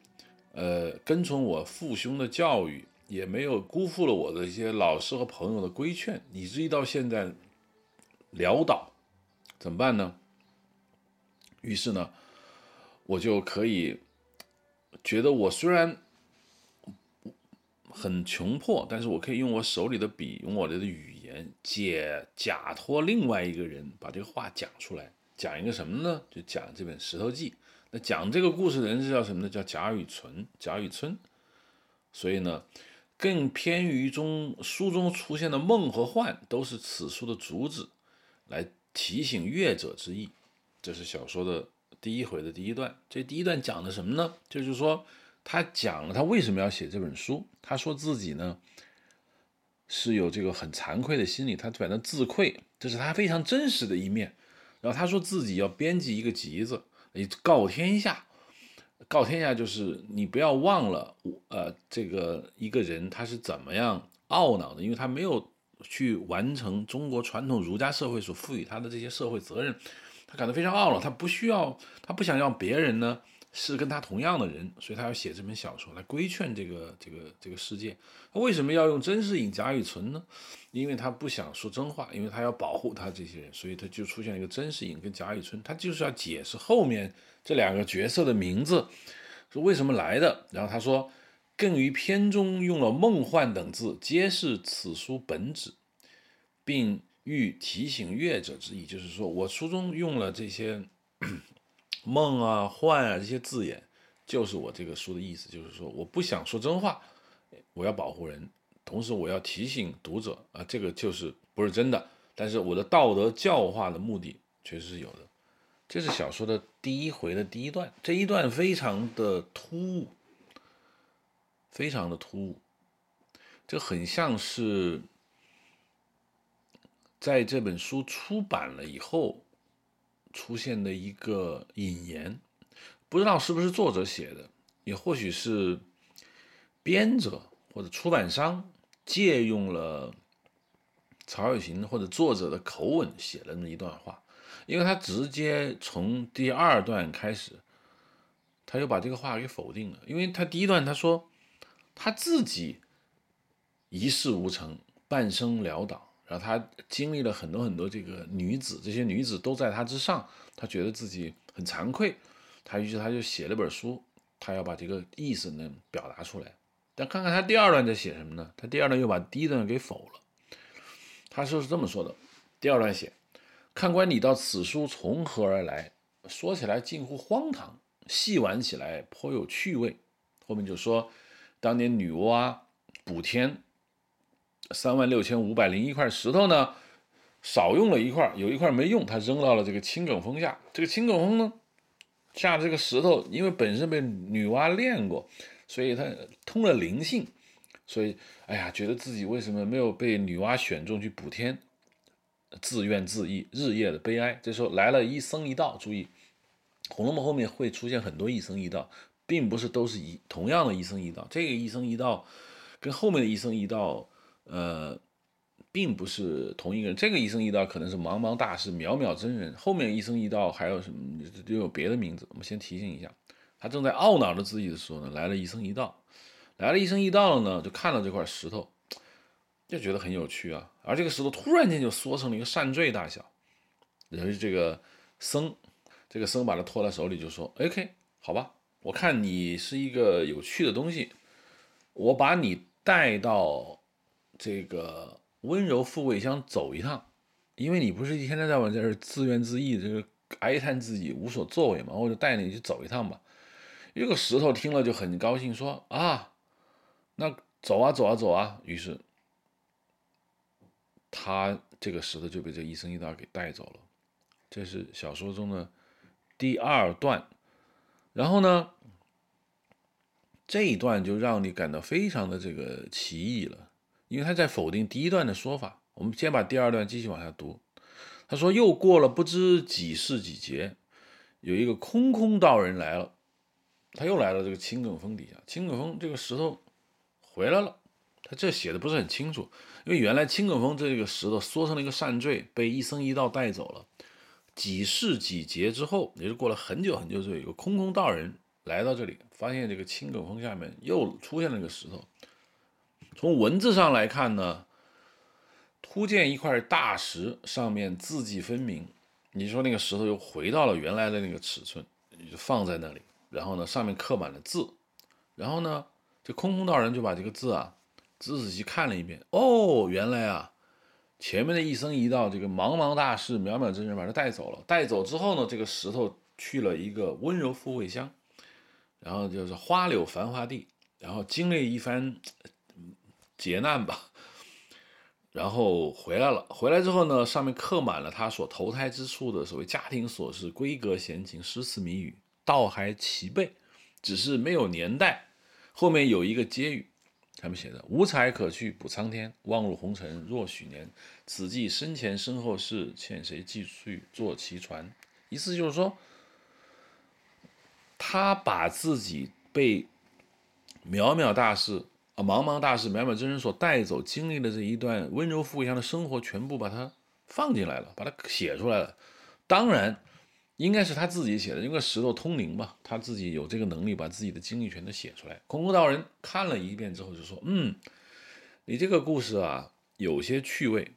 呃跟从我父兄的教育。也没有辜负了我的一些老师和朋友的规劝，以至于到现在潦倒，怎么办呢？于是呢，我就可以觉得我虽然很穷迫，但是我可以用我手里的笔，用我的语言解假托另外一个人把这个话讲出来，讲一个什么呢？就讲这本《石头记》。那讲这个故事的人是叫什么呢？叫贾雨村。贾雨村。所以呢。更偏于中书中出现的梦和幻，都是此书的主旨，来提醒阅者之意。这是小说的第一回的第一段。这第一段讲的什么呢？就是说，他讲了他为什么要写这本书。他说自己呢是有这个很惭愧的心理，他反正自愧，这是他非常真实的一面。然后他说自己要编辑一个集子，以告天下。告天下就是你不要忘了，呃，这个一个人他是怎么样懊恼的，因为他没有去完成中国传统儒家社会所赋予他的这些社会责任，他感到非常懊恼，他不需要，他不想让别人呢是跟他同样的人，所以他要写这本小说来规劝这个这个这个世界。他为什么要用甄士隐、贾雨村呢？因为他不想说真话，因为他要保护他这些人，所以他就出现了一个甄士隐跟贾雨村，他就是要解释后面。这两个角色的名字是为什么来的？然后他说，更于篇中用了梦幻等字，皆是此书本旨，并欲提醒阅者之意。就是说我书中用了这些梦啊、幻啊这些字眼，就是我这个书的意思。就是说，我不想说真话，我要保护人，同时我要提醒读者啊，这个就是不是真的。但是我的道德教化的目的确实是有的。这是小说的第一回的第一段，这一段非常的突兀，非常的突兀，这很像是在这本书出版了以后出现的一个引言，不知道是不是作者写的，也或许是编者或者出版商借用了曹雪芹或者作者的口吻写了那么一段话。因为他直接从第二段开始，他就把这个话给否定了。因为他第一段他说他自己一事无成，半生潦倒，然后他经历了很多很多这个女子，这些女子都在他之上，他觉得自己很惭愧，他于是他就写了本书，他要把这个意思呢表达出来。但看看他第二段在写什么呢？他第二段又把第一段给否了。他说是这么说的，第二段写。看官，你道此书从何而来？说起来近乎荒唐，细玩起来颇有趣味。后面就说，当年女娲补天，三万六千五百零一块石头呢，少用了一块，有一块没用，他扔到了这个青埂峰下。这个青埂峰呢，下这个石头，因为本身被女娲炼过，所以它通了灵性，所以哎呀，觉得自己为什么没有被女娲选中去补天？自怨自艾，日夜的悲哀。这时候来了一僧一道，注意，《红楼梦》后面会出现很多一僧一道，并不是都是一同样的一僧一道。这个一僧一道跟后面的一僧一道，呃，并不是同一个人。这个一生一道可能是茫茫大师、渺渺真人，后面一生一道还有什么都有别的名字。我们先提醒一下，他正在懊恼着自己的时候呢，来了一生一道，来了一生一道了呢，就看到这块石头。就觉得很有趣啊，而这个石头突然间就缩成了一个扇坠大小，然后这个僧，这个僧把它托在手里就说：“OK，好吧，我看你是一个有趣的东西，我把你带到这个温柔富贵乡走一趟，因为你不是一天天在我在这自怨自艾，就是哀叹自己无所作为嘛，我就带你去走一趟吧。”这个石头听了就很高兴，说：“啊，那走啊走啊走啊。”于是。他这个石头就被这一生一道给带走了，这是小说中的第二段。然后呢，这一段就让你感到非常的这个奇异了，因为他在否定第一段的说法。我们先把第二段继续往下读。他说：“又过了不知几世几劫，有一个空空道人来了，他又来到这个青埂峰底下。青埂峰这个石头回来了，他这写的不是很清楚。”因为原来青埂峰这个石头缩成了一个扇坠，被一僧一道带走了。几世几劫之后，也是过了很久很久之后，有个空空道人来到这里，发现这个青埂峰下面又出现了一个石头。从文字上来看呢，突见一块大石，上面字迹分明。你说那个石头又回到了原来的那个尺寸，就放在那里，然后呢，上面刻满了字，然后呢，这空空道人就把这个字啊。仔仔细看了一遍，哦，原来啊，前面的一生一道，这个茫茫大事、渺渺真人把他带走了。带走之后呢，这个石头去了一个温柔富贵乡，然后就是花柳繁华地，然后经历一番劫难吧。然后回来了，回来之后呢，上面刻满了他所投胎之处的所谓家庭琐事、闺阁闲情、诗词谜语，倒还齐备，只是没有年代。后面有一个结语，他们写的“无才可去补苍天，望入红尘若许年。此际生前身后事，欠谁继续坐其船？”意思就是说，他把自己被渺渺大事。茫茫大事，渺渺真人所带走经历的这一段温柔富一样的生活，全部把它放进来了，把它写出来了。当然，应该是他自己写的，因为石头通灵嘛，他自己有这个能力把自己的经历全都写出来。空空道人看了一遍之后就说：“嗯，你这个故事啊，有些趣味。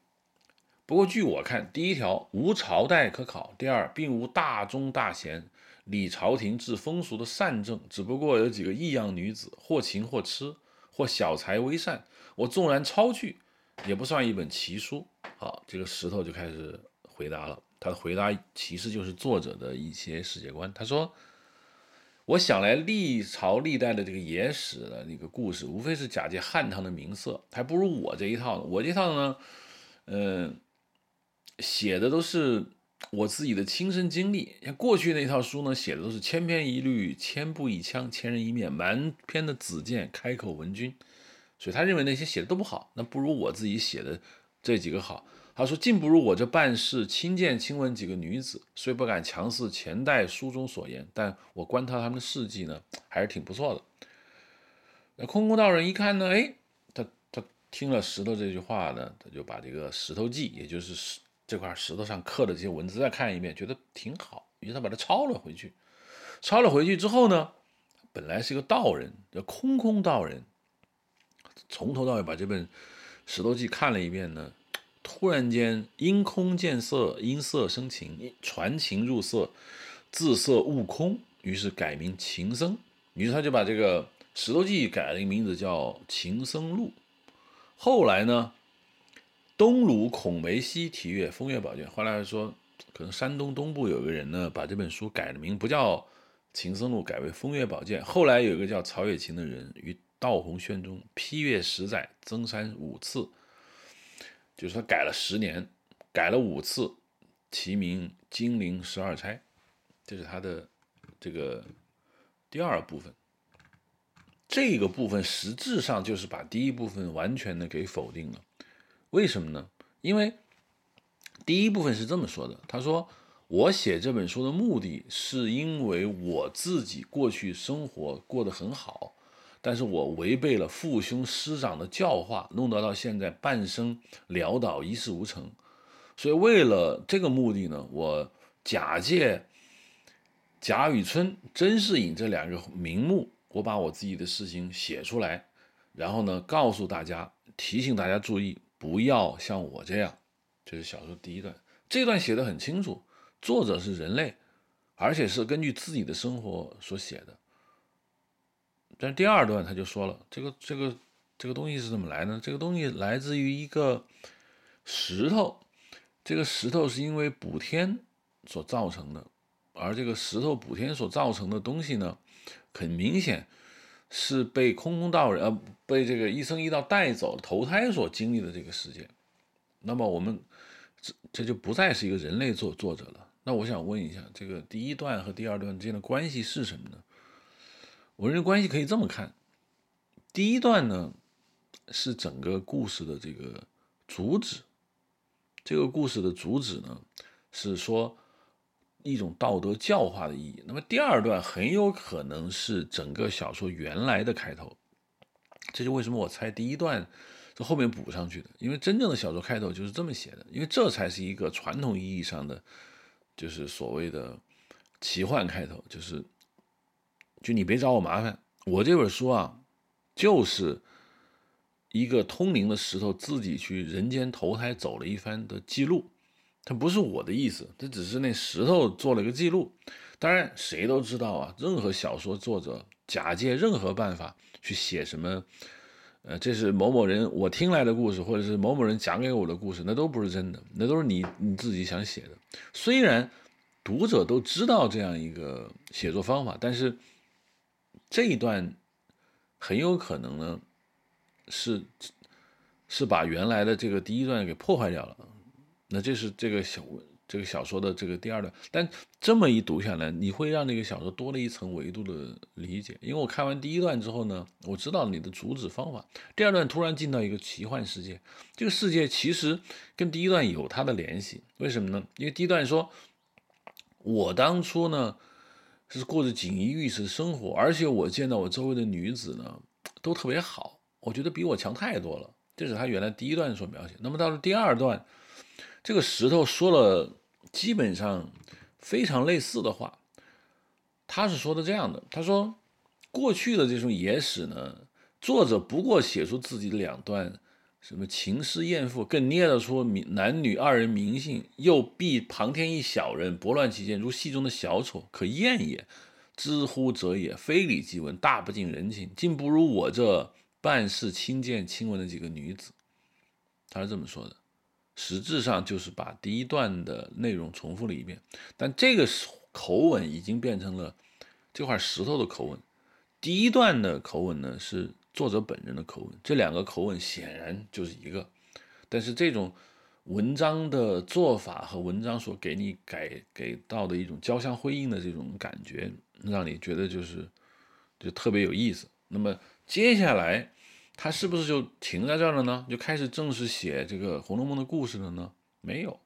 不过据我看，第一条无朝代可考，第二并无大忠大贤、理朝廷治风俗的善政，只不过有几个异样女子，或情或痴。”或小才微善，我纵然抄去，也不算一本奇书。好，这个石头就开始回答了。他的回答其实就是作者的一些世界观。他说：“我想来历朝历代的这个野史的那个故事，无非是假借汉唐的名色，还不如我这一套呢。我这套呢，嗯，写的都是。”我自己的亲身经历，像过去那套书呢，写的都是千篇一律、千步一枪、千人一面、满篇的子建、开口文君，所以他认为那些写的都不好，那不如我自己写的这几个好。他说，竟不如我这办事亲见亲闻几个女子，虽不敢强似前代书中所言，但我观察他们的事迹呢，还是挺不错的。那空空道人一看呢，哎，他他听了石头这句话呢，他就把这个《石头记》，也就是石。这块石头上刻的这些文字再看一遍，觉得挺好，于是他把它抄了回去。抄了回去之后呢，本来是一个道人，叫空空道人，从头到尾把这本《石头记》看了一遍呢，突然间因空见色，因色生情，传情入色，自色悟空，于是改名情僧。于是他就把这个《石头记》改了一个名字叫《情僧录》。后来呢？东鲁孔梅西题阅《风月宝卷》，后来说可能山东东部有个人呢，把这本书改了名，不叫《秦僧录》，改为《风月宝卷》。后来有一个叫曹雪芹的人，于道洪轩中批阅十载，增删五次，就是他改了十年，改了五次，其名《金陵十二钗》，这是他的这个第二部分。这个部分实质上就是把第一部分完全的给否定了。为什么呢？因为第一部分是这么说的：他说，我写这本书的目的是因为我自己过去生活过得很好，但是我违背了父兄师长的教化，弄得到现在半生潦倒，一事无成。所以为了这个目的呢，我假借贾雨村、甄士隐这两个名目，我把我自己的事情写出来，然后呢，告诉大家，提醒大家注意。不要像我这样，这是小说第一段。这段写的很清楚，作者是人类，而且是根据自己的生活所写的。但第二段他就说了，这个这个这个东西是怎么来呢？这个东西来自于一个石头，这个石头是因为补天所造成的，而这个石头补天所造成的东西呢，很明显。是被空空道人呃，被这个一生一道带走投胎所经历的这个事件，那么我们这这就不再是一个人类作作者了。那我想问一下，这个第一段和第二段之间的关系是什么呢？我认为关系可以这么看：第一段呢是整个故事的这个主旨，这个故事的主旨呢是说。一种道德教化的意义。那么第二段很有可能是整个小说原来的开头，这就为什么我猜第一段是后面补上去的。因为真正的小说开头就是这么写的，因为这才是一个传统意义上的，就是所谓的奇幻开头，就是就你别找我麻烦，我这本书啊，就是一个通灵的石头自己去人间投胎走了一番的记录。它不是我的意思，这只是那石头做了个记录。当然，谁都知道啊，任何小说作者假借任何办法去写什么，呃，这是某某人我听来的故事，或者是某某人讲给我的故事，那都不是真的，那都是你你自己想写的。虽然读者都知道这样一个写作方法，但是这一段很有可能呢是是把原来的这个第一段给破坏掉了。那这是这个小这个小说的这个第二段，但这么一读下来，你会让这个小说多了一层维度的理解。因为我看完第一段之后呢，我知道你的主旨方法。第二段突然进到一个奇幻世界，这个世界其实跟第一段有它的联系。为什么呢？因为第一段说，我当初呢是过着锦衣玉食生活，而且我见到我周围的女子呢都特别好，我觉得比我强太多了。这是他原来第一段所描写。那么到了第二段。这个石头说了基本上非常类似的话，他是说的这样的：他说，过去的这种野史呢，作者不过写出自己的两段什么情诗艳赋，更捏得出男女二人名姓，又避旁天一小人，博乱其间，如戏中的小丑，可厌也。知乎者也，非礼即文，大不近人情，竟不如我这办事亲见亲闻的几个女子。他是这么说的。实质上就是把第一段的内容重复了一遍，但这个口吻已经变成了这块石头的口吻。第一段的口吻呢是作者本人的口吻，这两个口吻显然就是一个。但是这种文章的做法和文章所给你改给到的一种交相辉映的这种感觉，让你觉得就是就特别有意思。那么接下来。他是不是就停在这儿了呢？就开始正式写这个《红楼梦》的故事了呢？没有，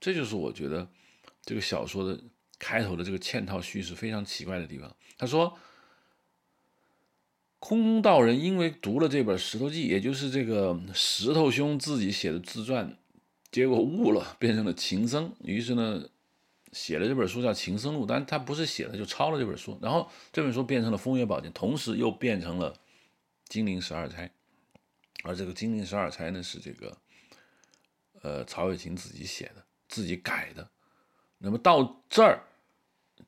这就是我觉得这个小说的开头的这个嵌套叙事非常奇怪的地方。他说，空道人因为读了这本《石头记》，也就是这个石头兄自己写的自传，结果悟了，变成了情僧，于是呢，写了这本书叫《情僧录》，但他不是写的，就抄了这本书，然后这本书变成了《风月宝鉴》，同时又变成了。金陵十二钗，而这个金陵十二钗呢，是这个，呃，曹雪芹自己写的，自己改的。那么到这儿，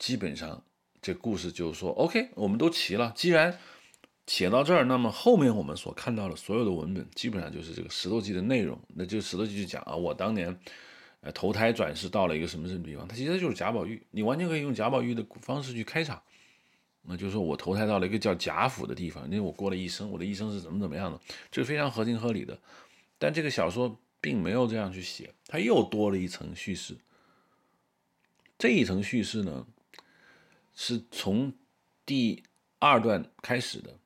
基本上这故事就是说，OK，我们都齐了。既然写到这儿，那么后面我们所看到的所有的文本，基本上就是这个《石头记》的内容。那就《石头记》就讲啊，我当年呃投胎转世到了一个什么什么地方，它其实就是贾宝玉。你完全可以用贾宝玉的方式去开场。那就是说我投胎到了一个叫贾府的地方，因为我过了一生，我的一生是怎么怎么样的，这是非常合情合理的。但这个小说并没有这样去写，它又多了一层叙事。这一层叙事呢，是从第二段开始的，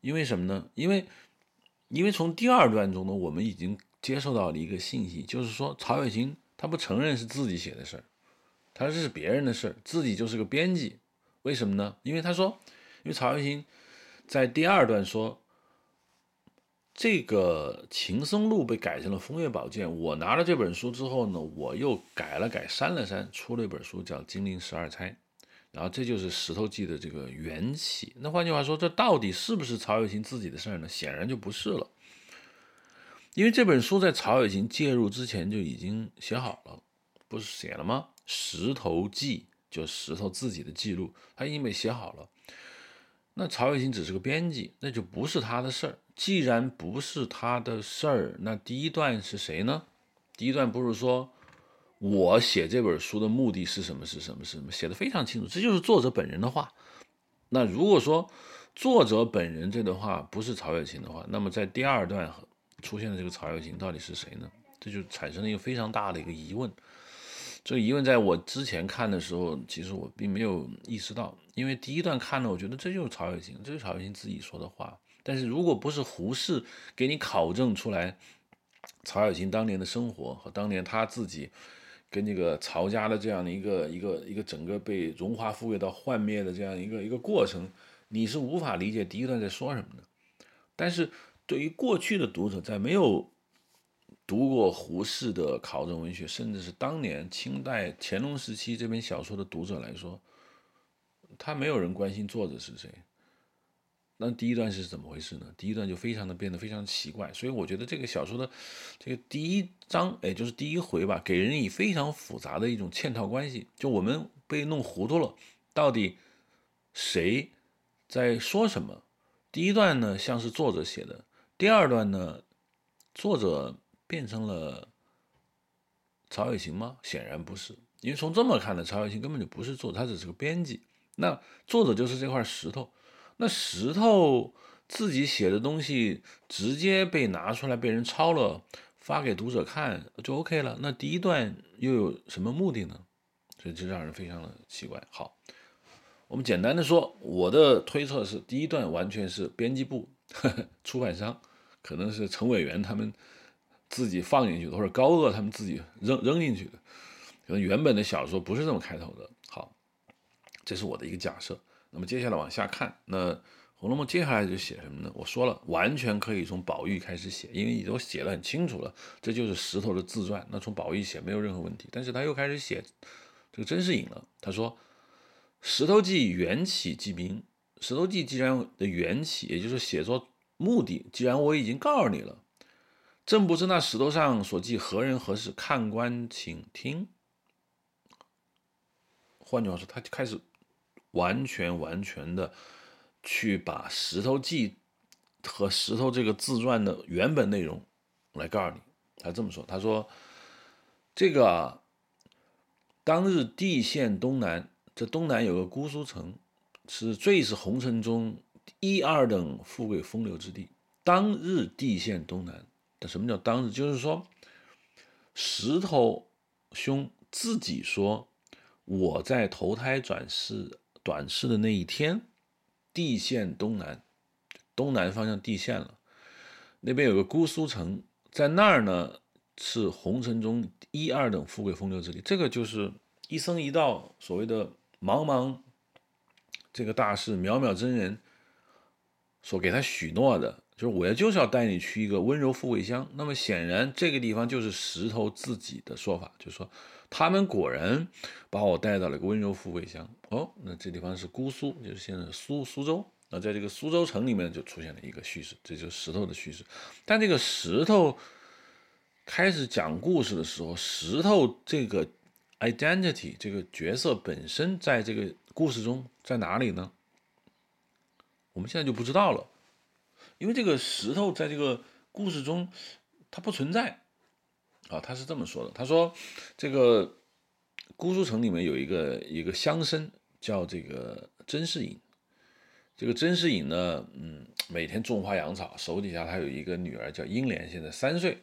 因为什么呢？因为因为从第二段中呢，我们已经接受到了一个信息，就是说曹雪芹他不承认是自己写的事儿，他是别人的事儿，自己就是个编辑。为什么呢？因为他说，因为曹雪芹在第二段说，这个《情僧录》被改成了《风月宝鉴》。我拿了这本书之后呢，我又改了改，删了删，出了一本书叫《金陵十二钗》。然后这就是《石头记》的这个缘起。那换句话说，这到底是不是曹雪芹自己的事儿呢？显然就不是了，因为这本书在曹雪芹介入之前就已经写好了，不是写了吗？《石头记》。就石头自己的记录，他已经被写好了。那曹雪芹只是个编辑，那就不是他的事儿。既然不是他的事儿，那第一段是谁呢？第一段不是说我写这本书的目的是什么？是什么？是什么？写的非常清楚，这就是作者本人的话。那如果说作者本人这段话不是曹雪芹的话，那么在第二段出现的这个曹雪芹到底是谁呢？这就产生了一个非常大的一个疑问。这个疑问在我之前看的时候，其实我并没有意识到，因为第一段看了，我觉得这就是曹雪芹，这是曹雪芹自己说的话。但是如果不是胡适给你考证出来，曹雪芹当年的生活和当年他自己跟这个曹家的这样的一个一个一个整个被荣华富贵到幻灭的这样一个一个过程，你是无法理解第一段在说什么的。但是对于过去的读者，在没有读过胡适的考证文学，甚至是当年清代乾隆时期这篇小说的读者来说，他没有人关心作者是谁。那第一段是怎么回事呢？第一段就非常的变得非常奇怪。所以我觉得这个小说的这个第一章，也就是第一回吧，给人以非常复杂的一种嵌套关系。就我们被弄糊涂了，到底谁在说什么？第一段呢，像是作者写的；第二段呢，作者。变成了曹雪芹吗？显然不是，因为从这么看呢，曹雪芹根本就不是作者，他只是个编辑。那作者就是这块石头。那石头自己写的东西直接被拿出来被人抄了，发给读者看就 OK 了。那第一段又有什么目的呢？所以这让人非常的奇怪。好，我们简单的说，我的推测是，第一段完全是编辑部、出版商，可能是陈委员他们自己放进去的，或者高鹗他们自己扔扔进去的。可能原本的小说不是这么开头的。好，这是我的一个假设。那么接下来往下看，那《红楼梦》接下来就写什么呢？我说了，完全可以从宝玉开始写，因为你都写得很清楚了，这就是石头的自传。那从宝玉写没有任何问题。但是他又开始写这个甄士隐了。他说：“石头记缘起即明。石头记既然的缘起，也就是写作目的，既然我已经告诉你了，正不知那石头上所记何人何事，看官请听。”换句话说，他就开始完全完全的去把《石头记》和《石头》这个自传的原本内容来告诉你。他这么说：“他说，这个当日地县东南，这东南有个姑苏城，是最是红尘中一二等富贵风流之地。当日地县东南，什么叫当日？就是说，石头兄自己说。”我在投胎转世短世的那一天，地陷东南，东南方向地陷了。那边有个姑苏城，在那儿呢是红尘中一二等富贵风流之地。这个就是一生一道所谓的茫茫这个大事，渺渺真人所给他许诺的，就是我要就是要带你去一个温柔富贵乡。那么显然这个地方就是石头自己的说法，就是说。他们果然把我带到了一个温柔富贵乡哦，那这地方是姑苏，就是现在苏苏州。那在这个苏州城里面就出现了一个叙事，这就是石头的叙事。但这个石头开始讲故事的时候，石头这个 identity 这个角色本身在这个故事中在哪里呢？我们现在就不知道了，因为这个石头在这个故事中它不存在。啊，他是这么说的。他说，这个姑苏城里面有一个一个乡绅叫这个甄士隐。这个甄士隐呢，嗯，每天种花养草，手底下他有一个女儿叫英莲，现在三岁。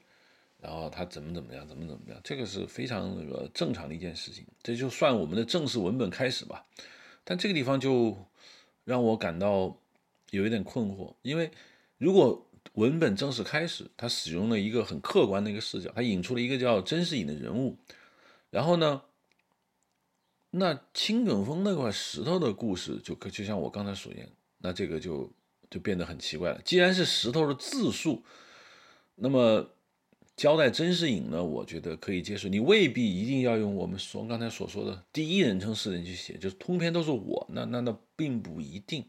然后他怎么怎么样，怎么怎么样，这个是非常那个正常的一件事情。这就算我们的正式文本开始吧。但这个地方就让我感到有一点困惑，因为如果文本正式开始，他使用了一个很客观的一个视角，他引出了一个叫甄士隐的人物。然后呢，那青埂峰那块石头的故事，就就像我刚才所言，那这个就就变得很奇怪了。既然是石头的自述，那么。交代甄士隐呢，我觉得可以接受。你未必一定要用我们说刚才所说的第一人称诗人去写，就是通篇都是我，那那那并不一定。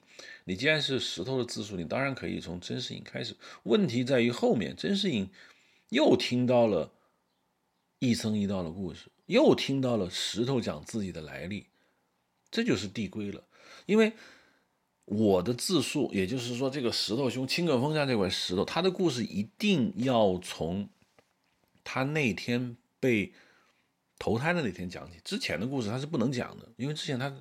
你既然是石头的自述，你当然可以从甄士隐开始。问题在于后面，甄士隐又听到了一生一道的故事，又听到了石头讲自己的来历，这就是递归了。因为我的自述，也就是说，这个石头兄青埂峰下这块石头，他的故事一定要从。他那天被投胎的那天讲起，之前的故事他是不能讲的，因为之前他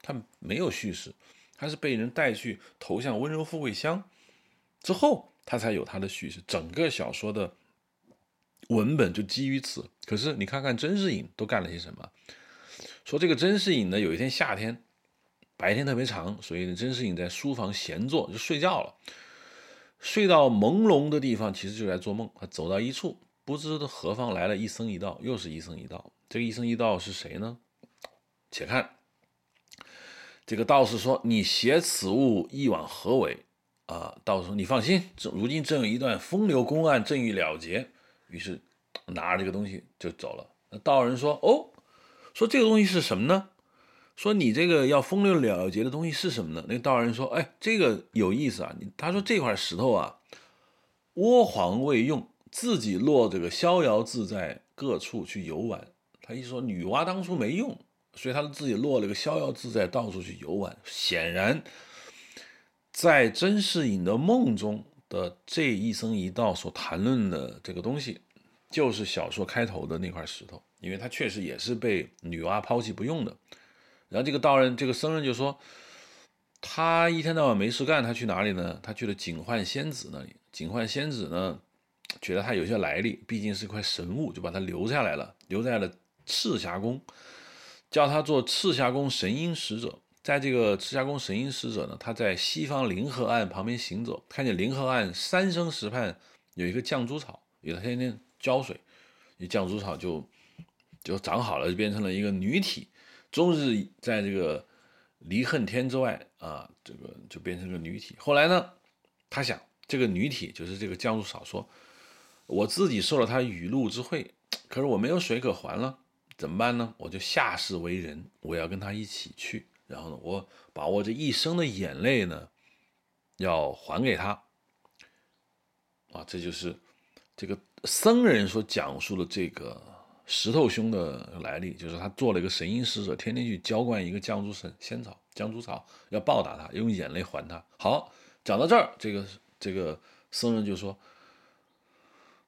他没有叙事，他是被人带去投向温柔富贵乡之后，他才有他的叙事。整个小说的文本就基于此。可是你看看甄士隐都干了些什么？说这个甄士隐呢，有一天夏天白天特别长，所以呢，甄士隐在书房闲坐就睡觉了，睡到朦胧的地方，其实就在做梦。他走到一处。不知何方来了一僧一道，又是一僧一道。这个一僧一道是谁呢？且看这个道士说：“你携此物意往何为？”啊，道士说：“你放心，如今正有一段风流公案，正欲了结。”于是拿着这个东西就走了。那道人说：“哦，说这个东西是什么呢？说你这个要风流了结的东西是什么呢？”那道人说：“哎，这个有意思啊。他说这块石头啊，倭皇未用。”自己落这个逍遥自在各处去游玩，他一说女娲当初没用，所以他自己落了个逍遥自在到处去游玩。显然，在甄士隐的梦中的这一生一道所谈论的这个东西，就是小说开头的那块石头，因为他确实也是被女娲抛弃不用的。然后这个道人，这个僧人就说：“他一天到晚没事干，他去哪里呢？他去了警幻仙子那里。警幻仙子呢，觉得他有些来历，毕竟是块神物，就把他留下来了，留在了赤霞宫，叫他做赤霞宫神瑛使者。在这个赤霞宫神瑛使者呢，他在西方灵河岸旁边行走，看见灵河岸三生石畔有一个绛珠草，有他天天浇水，一绛珠草就就长好了，就变成了一个女体，终日在这个。离恨天之外啊，这个就变成个女体。后来呢，他想这个女体就是这个绛珠草说，我自己受了他雨露之惠，可是我没有水可还了，怎么办呢？我就下世为人，我要跟他一起去。然后呢，我把我这一生的眼泪呢，要还给他。啊，这就是这个僧人所讲述的这个。石头兄的来历就是他做了一个神瑛使者，天天去浇灌一个绛珠神仙草、绛珠草，要报答他，用眼泪还他。好，讲到这儿，这个这个僧人就说：“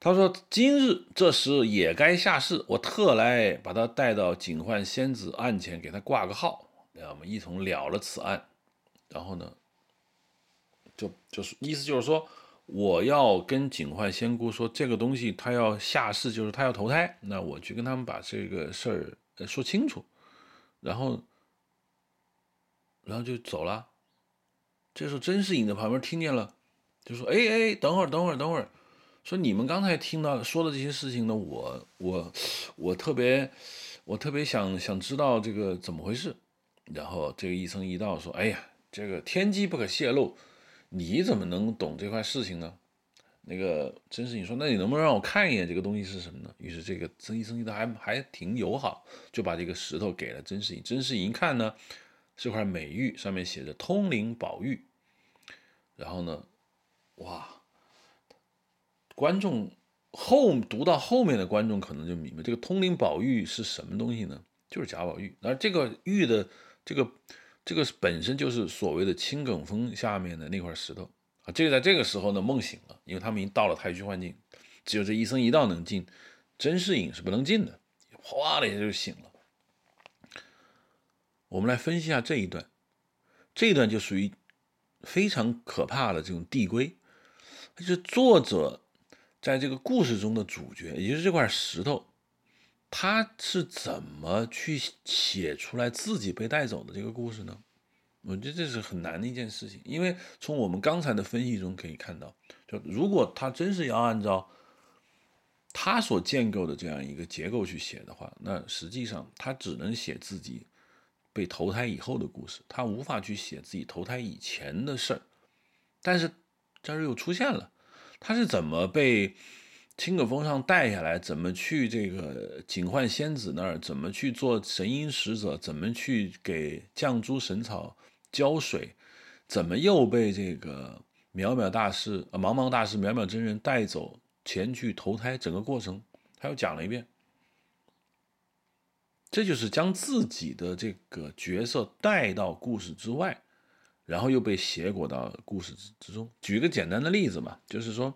他说今日这时也该下世，我特来把他带到警幻仙子案前，给他挂个号，让我们一同了了此案。然后呢，就就是意思就是说。”我要跟警幻仙姑说，这个东西他要下世，就是他要投胎。那我去跟他们把这个事儿说清楚，然后，然后就走了。这时候甄士隐在旁边听见了，就说：“哎哎，等会儿，等会儿，等会儿，说你们刚才听到说的这些事情呢，我我我特别我特别想想知道这个怎么回事。”然后这个医生一道说：“哎呀，这个天机不可泄露。”你怎么能懂这块事情呢？那个甄士隐说：“那你能不能让我看一眼这个东西是什么呢？”于是这个曾医生他还还挺友好，就把这个石头给了甄士隐。甄士隐一看呢，是块美玉，上面写着“通灵宝玉”。然后呢，哇，观众后读到后面的观众可能就明白，这个通灵宝玉是什么东西呢？就是贾宝玉。而这个玉的这个。这个本身就是所谓的青埂峰下面的那块石头啊，这个在这个时候呢，梦醒了，因为他们已经到了太虚幻境，只有这一僧一道能进，甄士隐是不能进的，哗的一下就醒了。我们来分析一下这一段，这一段就属于非常可怕的这种递归，就是作者在这个故事中的主角，也就是这块石头。他是怎么去写出来自己被带走的这个故事呢？我觉得这是很难的一件事情，因为从我们刚才的分析中可以看到，就如果他真是要按照他所建构的这样一个结构去写的话，那实际上他只能写自己被投胎以后的故事，他无法去写自己投胎以前的事儿。但是这儿又出现了，他是怎么被？青埂峰上带下来，怎么去这个警幻仙子那儿？怎么去做神瑛使者？怎么去给绛珠神草浇水？怎么又被这个渺渺大师、茫茫大师、渺渺真人带走前去投胎？整个过程他又讲了一遍。这就是将自己的这个角色带到故事之外，然后又被挟裹到故事之之中。举个简单的例子嘛，就是说。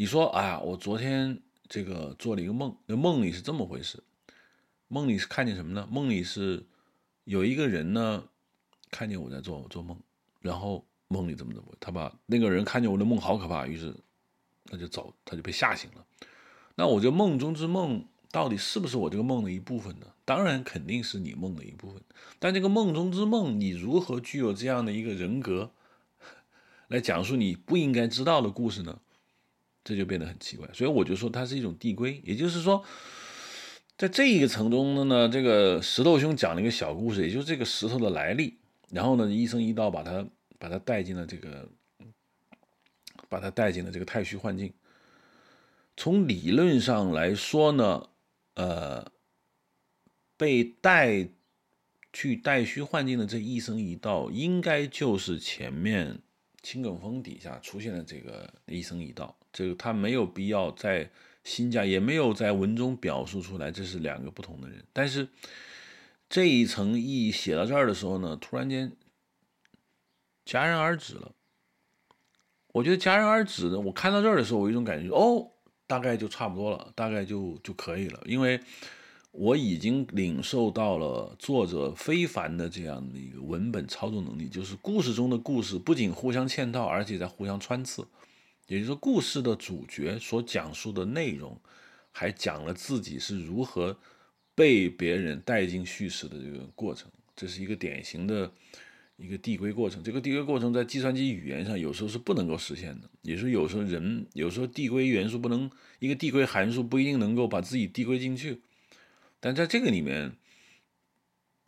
你说啊，我昨天这个做了一个梦，那梦里是这么回事，梦里是看见什么呢？梦里是有一个人呢，看见我在做做梦，然后梦里怎么怎么，他把那个人看见我的梦好可怕，于是他就走，他就被吓醒了。那我这梦中之梦到底是不是我这个梦的一部分呢？当然肯定是你梦的一部分，但这个梦中之梦，你如何具有这样的一个人格来讲述你不应该知道的故事呢？这就变得很奇怪，所以我就说它是一种递归，也就是说，在这一个层中的呢，这个石头兄讲了一个小故事，也就是这个石头的来历，然后呢，一生一道把它把它带进了这个，把它带进了这个太虚幻境。从理论上来说呢，呃，被带去带虚幻境的这一生一道，应该就是前面青埂峰底下出现的这个一生一道。这个他没有必要在新加，也没有在文中表述出来，这是两个不同的人。但是这一层意义写到这儿的时候呢，突然间戛然而止了。我觉得戛然而止呢，我看到这儿的时候，我有一种感觉，哦，大概就差不多了，大概就就可以了。因为我已经领受到了作者非凡的这样的一个文本操作能力，就是故事中的故事不仅互相嵌套，而且在互相穿刺。也就是说，故事的主角所讲述的内容，还讲了自己是如何被别人带进叙事的这个过程。这是一个典型的一个递归过程。这个递归过程在计算机语言上有时候是不能够实现的，也是有时候人有时候递归元素不能，一个递归函数不一定能够把自己递归进去。但在这个里面，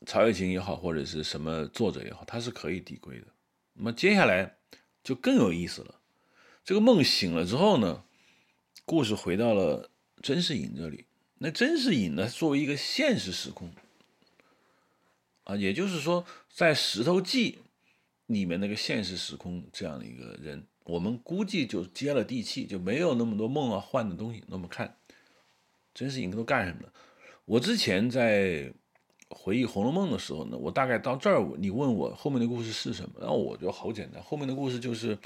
曹雪芹也好，或者是什么作者也好，他是可以递归的。那么接下来就更有意思了。这个梦醒了之后呢，故事回到了甄士隐这里。那甄士隐呢，作为一个现实时空啊，也就是说，在《石头记》里面那个现实时空这样的一个人，我们估计就接了地气，就没有那么多梦啊幻的东西。那么看甄士隐都干什么了？我之前在回忆《红楼梦》的时候呢，我大概到这儿，你问我后面的故事是什么，然后我就好简单，后面的故事就是，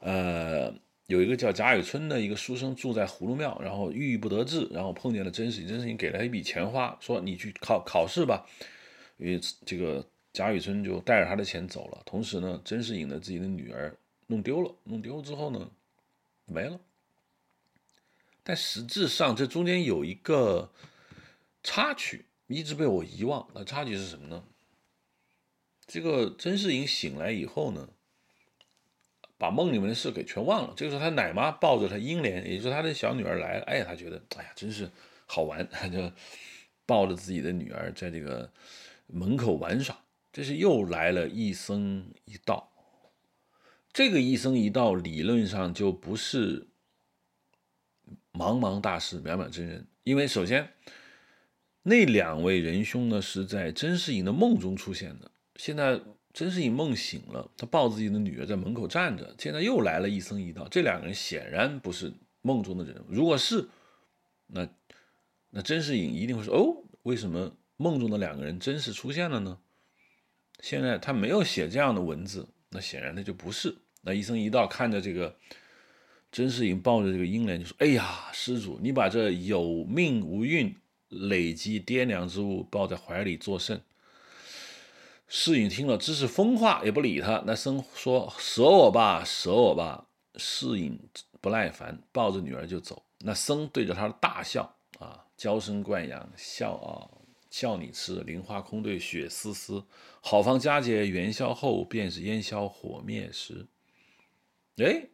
呃，有一个叫贾雨村的一个书生住在葫芦庙，然后郁郁不得志，然后碰见了甄士隐，甄士隐给了他一笔钱花，说你去考考试吧，因为这个贾雨村就带着他的钱走了，同时呢，甄士隐的自己的女儿弄丢了，弄丢之后呢，没了，但实质上这中间有一个。插曲一直被我遗忘，那插曲是什么呢？这个甄士隐醒来以后呢，把梦里面的事给全忘了。这个时候，他奶妈抱着他英莲，也就是他的小女儿来了。哎呀，他觉得哎呀，真是好玩，他就抱着自己的女儿在这个门口玩耍。这是又来了一僧一道，这个一僧一道理论上就不是茫茫大师、渺渺真人，因为首先。那两位仁兄呢，是在甄士隐的梦中出现的。现在甄士隐梦醒了，他抱自己的女儿在门口站着。现在又来了一僧一道，这两个人显然不是梦中的人。如果是，那那甄士隐一定会说：“哦，为什么梦中的两个人真实出现了呢？”现在他没有写这样的文字，那显然他就不是。那医生一道看着这个甄士隐抱着这个英莲，就说：“哎呀，施主，你把这有命无运。”累积爹娘之物，抱在怀里作甚？世隐听了，只是疯话，也不理他。那僧说：“舍我吧，舍我吧。”世隐不耐烦，抱着女儿就走。那僧对着他大笑啊，娇生惯养，笑啊，笑你痴。菱花空对雪丝丝，好房佳节元宵后，便是烟消火灭时。哎。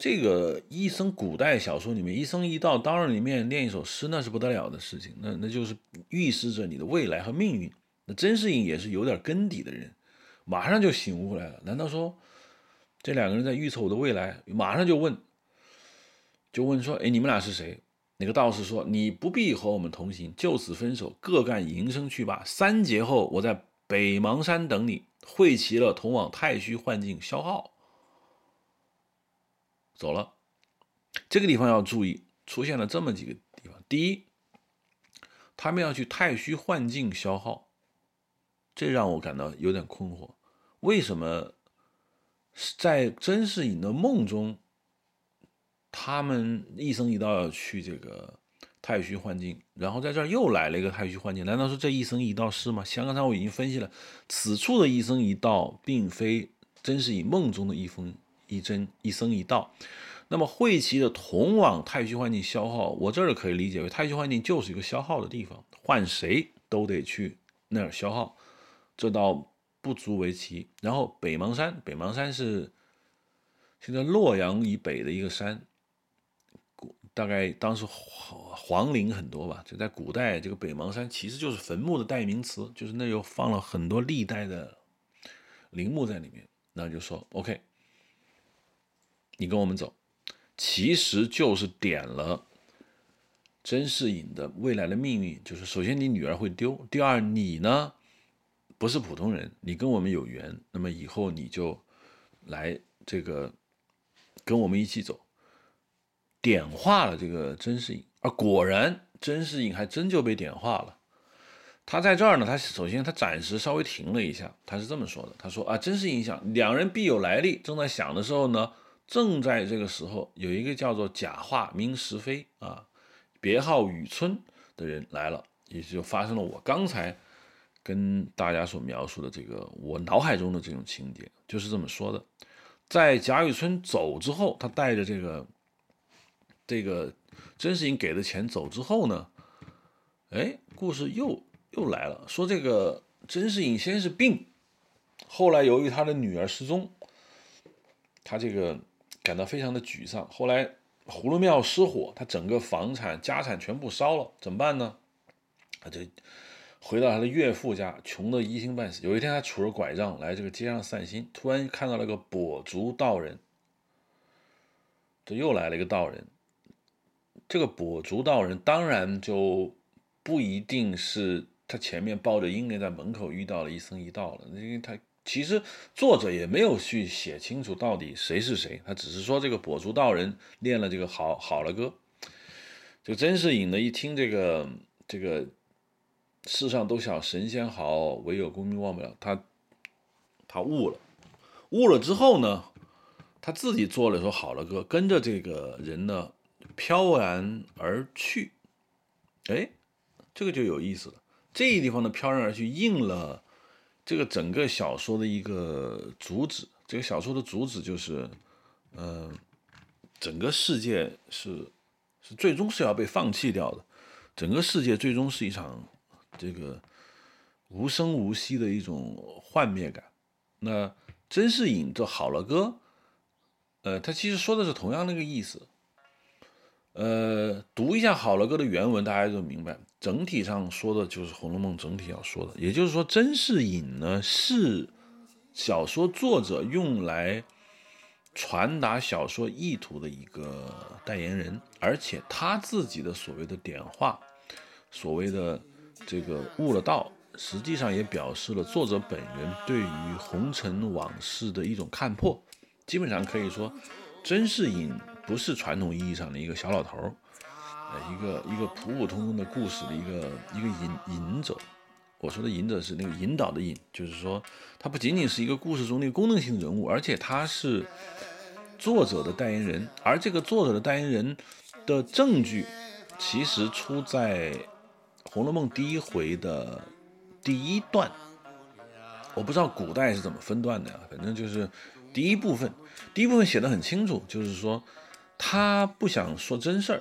这个一生古代小说里面，一生一道，当然里面念一首诗，那是不得了的事情，那那就是预示着你的未来和命运。那甄士隐也是有点根底的人，马上就醒悟过来了。难道说这两个人在预测我的未来？马上就问，就问说：“哎，你们俩是谁？”那个道士说：“你不必和我们同行，就此分手，各干营生去吧。三劫后，我在北邙山等你，汇齐了，同往太虚幻境消耗。”走了，这个地方要注意，出现了这么几个地方。第一，他们要去太虚幻境消耗，这让我感到有点困惑。为什么在甄士隐的梦中，他们一生一道要去这个太虚幻境，然后在这儿又来了一个太虚幻境？难道说这一生一道是吗？像刚才我已经分析了，此处的一生一道，并非真是以梦中的一封。一真一生一道，那么会齐的同往太虚幻境消耗，我这儿可以理解为太虚幻境就是一个消耗的地方，换谁都得去那儿消耗，这倒不足为奇。然后北邙山，北邙山是现在洛阳以北的一个山，大概当时皇陵很多吧，就在古代这个北邙山其实就是坟墓的代名词，就是那又放了很多历代的陵墓在里面，那就说 OK。你跟我们走，其实就是点了甄士隐的未来的命运。就是首先你女儿会丢，第二你呢不是普通人，你跟我们有缘，那么以后你就来这个跟我们一起走，点化了这个甄士隐。而果然甄士隐还真就被点化了。他在这儿呢，他首先他暂时稍微停了一下，他是这么说的：他说啊，甄士隐想两人必有来历，正在想的时候呢。正在这个时候，有一个叫做贾化名石飞啊，别号雨村的人来了。也就发生了我刚才跟大家所描述的这个我脑海中的这种情节，就是这么说的。在贾雨村走之后，他带着这个这个甄士隐给的钱走之后呢，哎，故事又又来了，说这个甄士隐先是病，后来由于他的女儿失踪，他这个感到非常的沮丧。后来葫芦庙失火，他整个房产家产全部烧了，怎么办呢？他就。回到他的岳父家，穷得一星半死。有一天，他拄着拐杖来这个街上散心，突然看到了个跛足道人。这又来了一个道人。这个跛足道人当然就不一定是他前面抱着婴儿在门口遇到了一僧一道了，因为他其实作者也没有去写清楚到底谁是谁，他只是说这个跛足道人练了这个好好了歌。这个甄士隐呢，一听这个这个。世上都晓神仙好，唯有功名忘不了。他，他悟了，悟了之后呢，他自己做了首好了歌，跟着这个人呢飘然而去。哎，这个就有意思了。这一地方的飘然而去，应了这个整个小说的一个主旨。这个小说的主旨就是，嗯，整个世界是是最终是要被放弃掉的，整个世界最终是一场。这个无声无息的一种幻灭感。那甄士隐这好了歌，呃，他其实说的是同样那个意思。呃，读一下好了歌的原文，大家就明白，整体上说的就是《红楼梦》整体要说的。也就是说，甄士隐呢是小说作者用来传达小说意图的一个代言人，而且他自己的所谓的点化，所谓的。这个悟了道，实际上也表示了作者本人对于红尘往事的一种看破。基本上可以说，甄士隐不是传统意义上的一个小老头儿，呃，一个一个普普通通的故事的一个一个引引者。我说的引者是那个引导的引，就是说他不仅仅是一个故事中那个功能性人物，而且他是作者的代言人。而这个作者的代言人的证据，其实出在。《红楼梦》第一回的第一段，我不知道古代是怎么分段的呀。反正就是第一部分，第一部分写的很清楚，就是说他不想说真事儿，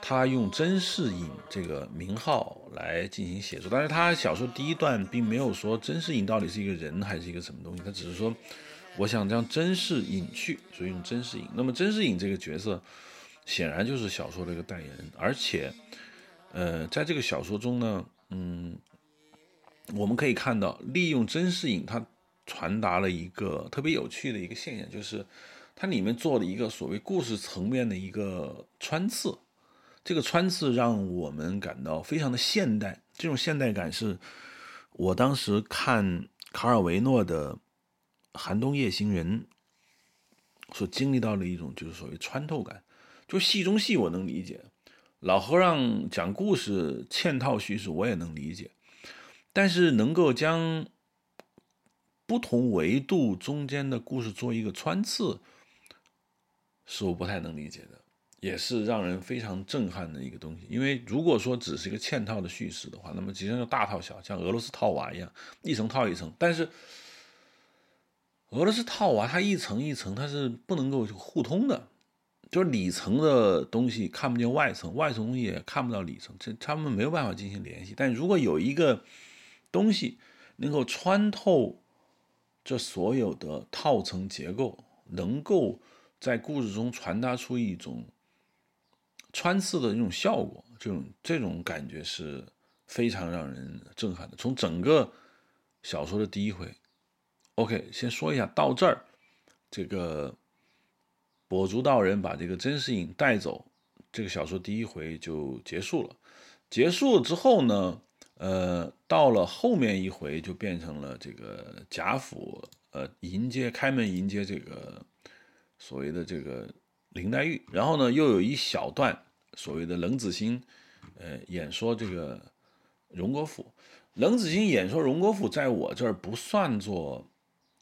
他用甄士隐这个名号来进行写作。但是他小说第一段并没有说甄士隐到底是一个人还是一个什么东西，他只是说我想将甄士隐去，所以用甄士隐。那么甄士隐这个角色显然就是小说的一个代言人，而且。呃，在这个小说中呢，嗯，我们可以看到，利用甄士隐，他传达了一个特别有趣的一个现象，就是它里面做了一个所谓故事层面的一个穿刺，这个穿刺让我们感到非常的现代。这种现代感是我当时看卡尔维诺的《寒冬夜行人》所经历到的一种，就是所谓穿透感。就戏中戏，我能理解。老和尚讲故事嵌套叙事，我也能理解，但是能够将不同维度中间的故事做一个穿刺，是我不太能理解的，也是让人非常震撼的一个东西。因为如果说只是一个嵌套的叙事的话，那么其实就大套小，像俄罗斯套娃一样，一层套一层。但是俄罗斯套娃它一层一层，它是不能够互通的。就是里层的东西看不见外层，外层东西也看不到里层，这他们没有办法进行联系。但如果有一个东西能够穿透这所有的套层结构，能够在故事中传达出一种穿刺的那种效果，这种这种感觉是非常让人震撼的。从整个小说的第一回，OK，先说一下到这儿，这个。跛足道人把这个甄士隐带走，这个小说第一回就结束了。结束之后呢，呃，到了后面一回就变成了这个贾府，呃，迎接开门迎接这个所谓的这个林黛玉。然后呢，又有一小段所谓的冷子兴，呃，演说这个荣国府。冷子兴演说荣国府，在我这儿不算作。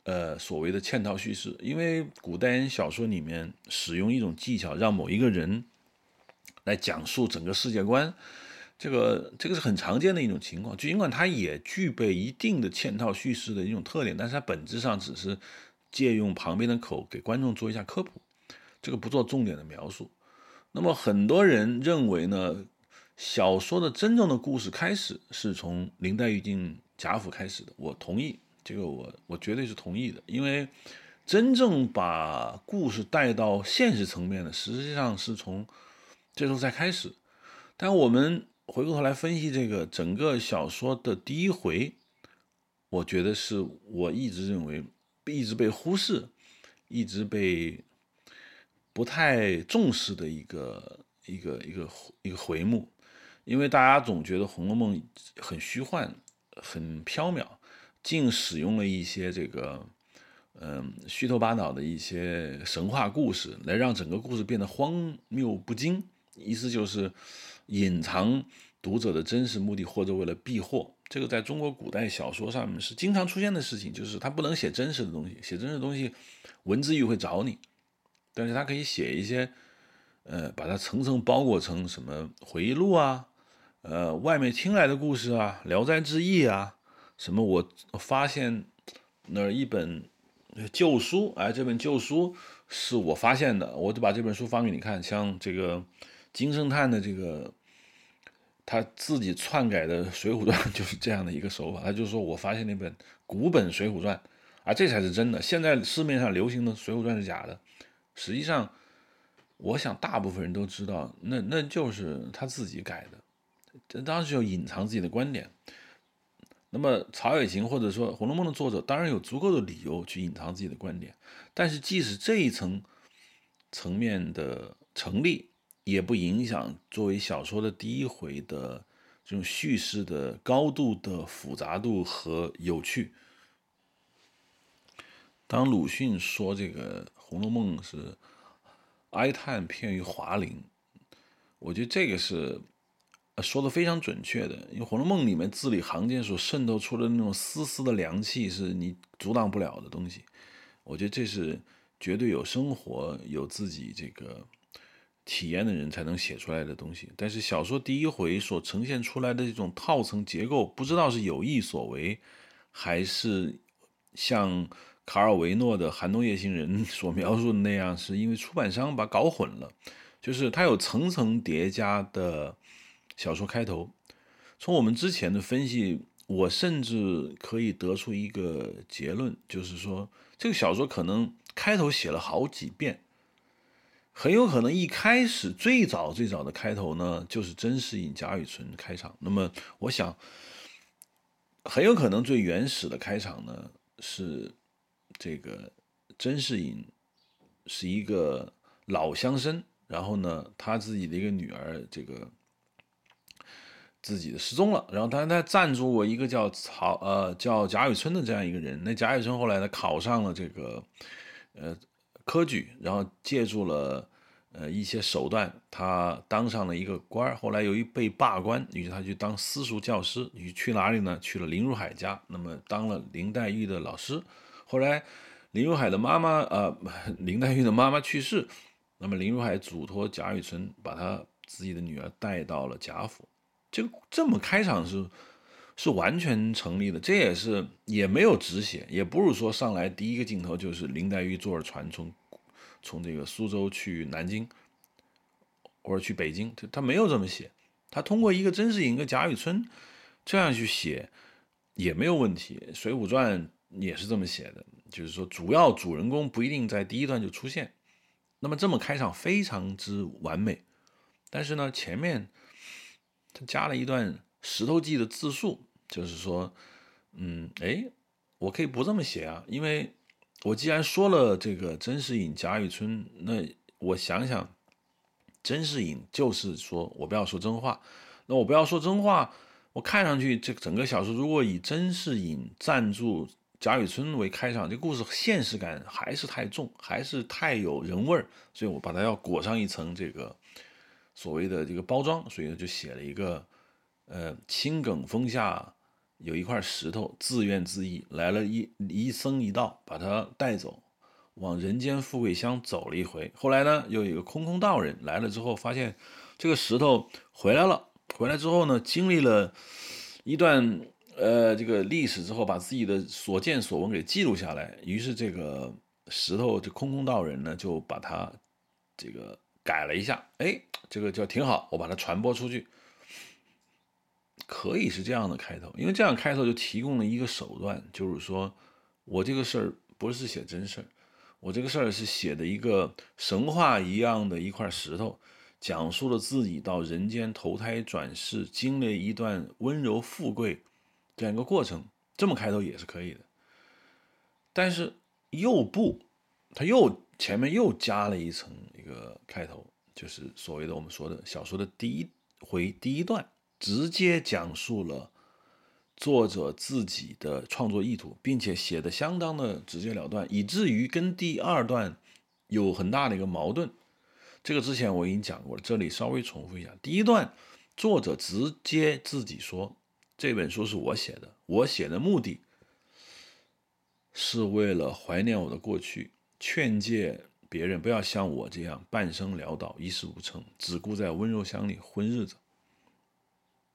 呃，所谓的嵌套叙事，因为古代人小说里面使用一种技巧，让某一个人来讲述整个世界观，这个这个是很常见的一种情况，尽管它也具备一定的嵌套叙事的一种特点，但是它本质上只是借用旁边的口给观众做一下科普，这个不做重点的描述。那么很多人认为呢，小说的真正的故事开始是从林黛玉进贾府开始的。我同意，这个我我绝对是同意的，因为真正把故事带到现实层面的，实际上是从这时候才开始。但我们回过头来分析这个整个小说的第一回，我觉得是我一直认为一直被忽视、一直被不太重视的一个一个一个一个回目，因为大家总觉得《红楼梦》很虚幻、很缥缈，竟使用了一些这个嗯虚头巴脑的一些神话故事，来让整个故事变得荒谬不经。意思就是隐藏读者的真实目的，或者为了避祸。这个在中国古代小说上面是经常出现的事情，就是他不能写真实的东西，写真实的东西，文字狱会找你。但是他可以写一些，呃，把它层层包裹成什么回忆录啊，呃，外面听来的故事啊，《聊斋志异》啊，什么我发现那一本旧书，哎，这本旧书是我发现的，我就把这本书发给你看，像这个。金圣叹的这个他自己篡改的《水浒传》就是这样的一个手法，他就说我发现那本古本《水浒传》，啊，这才是真的。现在市面上流行的《水浒传》是假的。实际上，我想大部分人都知道，那那就是他自己改的。这当时就隐藏自己的观点。那么曹雪芹或者说《红楼梦》的作者当然有足够的理由去隐藏自己的观点，但是即使这一层层面的成立。也不影响作为小说的第一回的这种叙事的高度的复杂度和有趣。当鲁迅说这个《红楼梦》是哀叹片于华林，我觉得这个是说的非常准确的。因为《红楼梦》里面字里行间所渗透出的那种丝丝的凉气，是你阻挡不了的东西。我觉得这是绝对有生活、有自己这个。体验的人才能写出来的东西，但是小说第一回所呈现出来的这种套层结构，不知道是有意所为，还是像卡尔维诺的《寒冬夜行人》所描述的那样，是因为出版商把搞混了。就是它有层层叠加的小说开头。从我们之前的分析，我甚至可以得出一个结论，就是说这个小说可能开头写了好几遍。很有可能一开始最早最早的开头呢，就是甄士隐、贾雨村开场。那么，我想，很有可能最原始的开场呢，是这个甄士隐是一个老乡绅，然后呢，他自己的一个女儿，这个自己的失踪了，然后他他赞助过一个叫曹呃叫贾雨村的这样一个人。那贾雨村后来呢，考上了这个呃。科举，然后借助了呃一些手段，他当上了一个官儿。后来由于被罢官，于是他去当私塾教师。于去哪里呢？去了林如海家，那么当了林黛玉的老师。后来林如海的妈妈，呃，林黛玉的妈妈去世，那么林如海嘱托贾雨村把他自己的女儿带到了贾府。这个这么开场是。是完全成立的，这也是也没有直写，也不是说上来第一个镜头就是林黛玉坐着船从从这个苏州去南京或者去北京，他他没有这么写，他通过一个甄士隐、一个贾雨村这样去写也没有问题，《水浒传》也是这么写的，就是说主要主人公不一定在第一段就出现，那么这么开场非常之完美，但是呢前面他加了一段石头记的自述。就是说，嗯，哎，我可以不这么写啊，因为我既然说了这个甄士隐、贾雨村，那我想想，甄士隐就是说我不要说真话，那我不要说真话，我看上去这整个小说如果以甄士隐赞助贾雨村为开场，这故事现实感还是太重，还是太有人味儿，所以我把它要裹上一层这个所谓的这个包装，所以就写了一个，呃，青埂峰下。有一块石头，自怨自艾，来了一一僧一道，把他带走，往人间富贵乡走了一回。后来呢，又有一个空空道人来了之后，发现这个石头回来了，回来之后呢，经历了一段呃这个历史之后，把自己的所见所闻给记录下来。于是这个石头这空空道人呢，就把它这个改了一下，哎，这个就挺好，我把它传播出去。可以是这样的开头，因为这样开头就提供了一个手段，就是说我这个事儿不是写真事儿，我这个事儿是写的一个神话一样的一块石头，讲述了自己到人间投胎转世，经历一段温柔富贵这样一个过程，这么开头也是可以的。但是又不，他又前面又加了一层一个开头，就是所谓的我们说的小说的第一回第一段。直接讲述了作者自己的创作意图，并且写的相当的直截了断，以至于跟第二段有很大的一个矛盾。这个之前我已经讲过了，这里稍微重复一下。第一段，作者直接自己说这本书是我写的，我写的目的是为了怀念我的过去，劝诫别人不要像我这样半生潦倒、一事无成，只顾在温柔乡里混日子。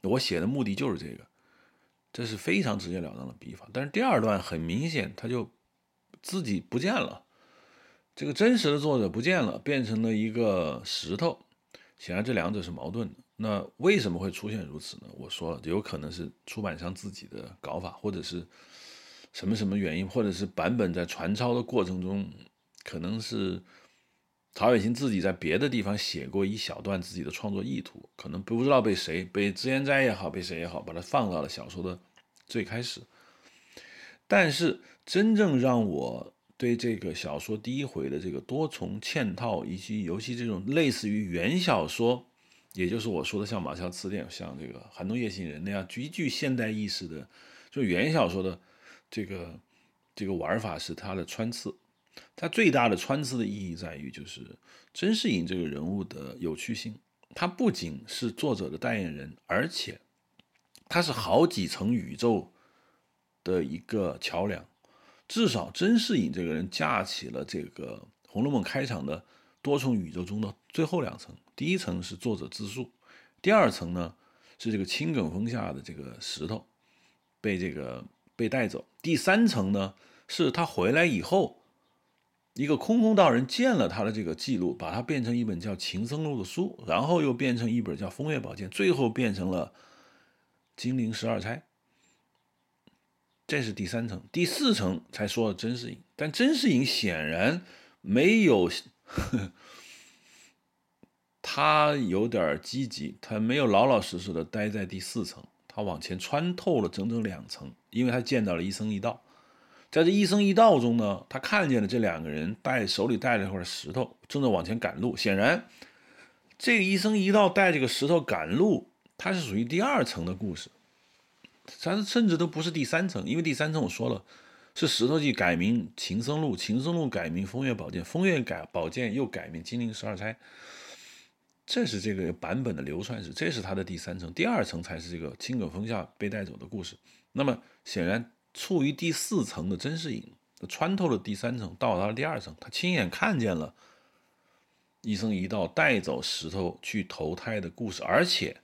我写的目的就是这个，这是非常直截了当的笔法。但是第二段很明显，他就自己不见了，这个真实的作者不见了，变成了一个石头。显然这两者是矛盾的。那为什么会出现如此呢？我说了，有可能是出版商自己的搞法，或者是什么什么原因，或者是版本在传抄的过程中，可能是。曹雪芹自己在别的地方写过一小段自己的创作意图，可能不知道被谁，被脂砚斋也好，被谁也好，把它放到了小说的最开始。但是真正让我对这个小说第一回的这个多重嵌套，以及尤其这种类似于原小说，也就是我说的像《马啸词典》、像这个《寒冬夜行人》那样极具现代意识的，就原小说的这个这个玩法是它的穿刺。它最大的穿刺的意义在于，就是甄士隐这个人物的有趣性。他不仅是作者的代言人，而且他是好几层宇宙的一个桥梁。至少甄士隐这个人架起了这个《红楼梦》开场的多重宇宙中的最后两层。第一层是作者自述，第二层呢是这个青埂峰下的这个石头被这个被带走，第三层呢是他回来以后。一个空空道人见了他的这个记录，把它变成一本叫《情僧录》的书，然后又变成一本叫《风月宝鉴》，最后变成了《金陵十二钗》。这是第三层，第四层才说了甄士隐。但甄士隐显然没有，他有点积极，他没有老老实实的待在第四层，他往前穿透了整整两层，因为他见到了一僧一道。在这一生一道中呢，他看见了这两个人带手里带了一块石头，正在往前赶路。显然，这个一生一道带这个石头赶路，它是属于第二层的故事，咱甚至都不是第三层，因为第三层我说了，是石头记改名情僧录，情僧录改名风月宝鉴，风月改宝鉴又改名金陵十二钗，这是这个版本的流传史，这是它的第三层，第二层才是这个青埂峰下被带走的故事。那么显然。处于第四层的甄士隐，穿透了第三层，到达了第二层。他亲眼看见了一生一道带走石头去投胎的故事，而且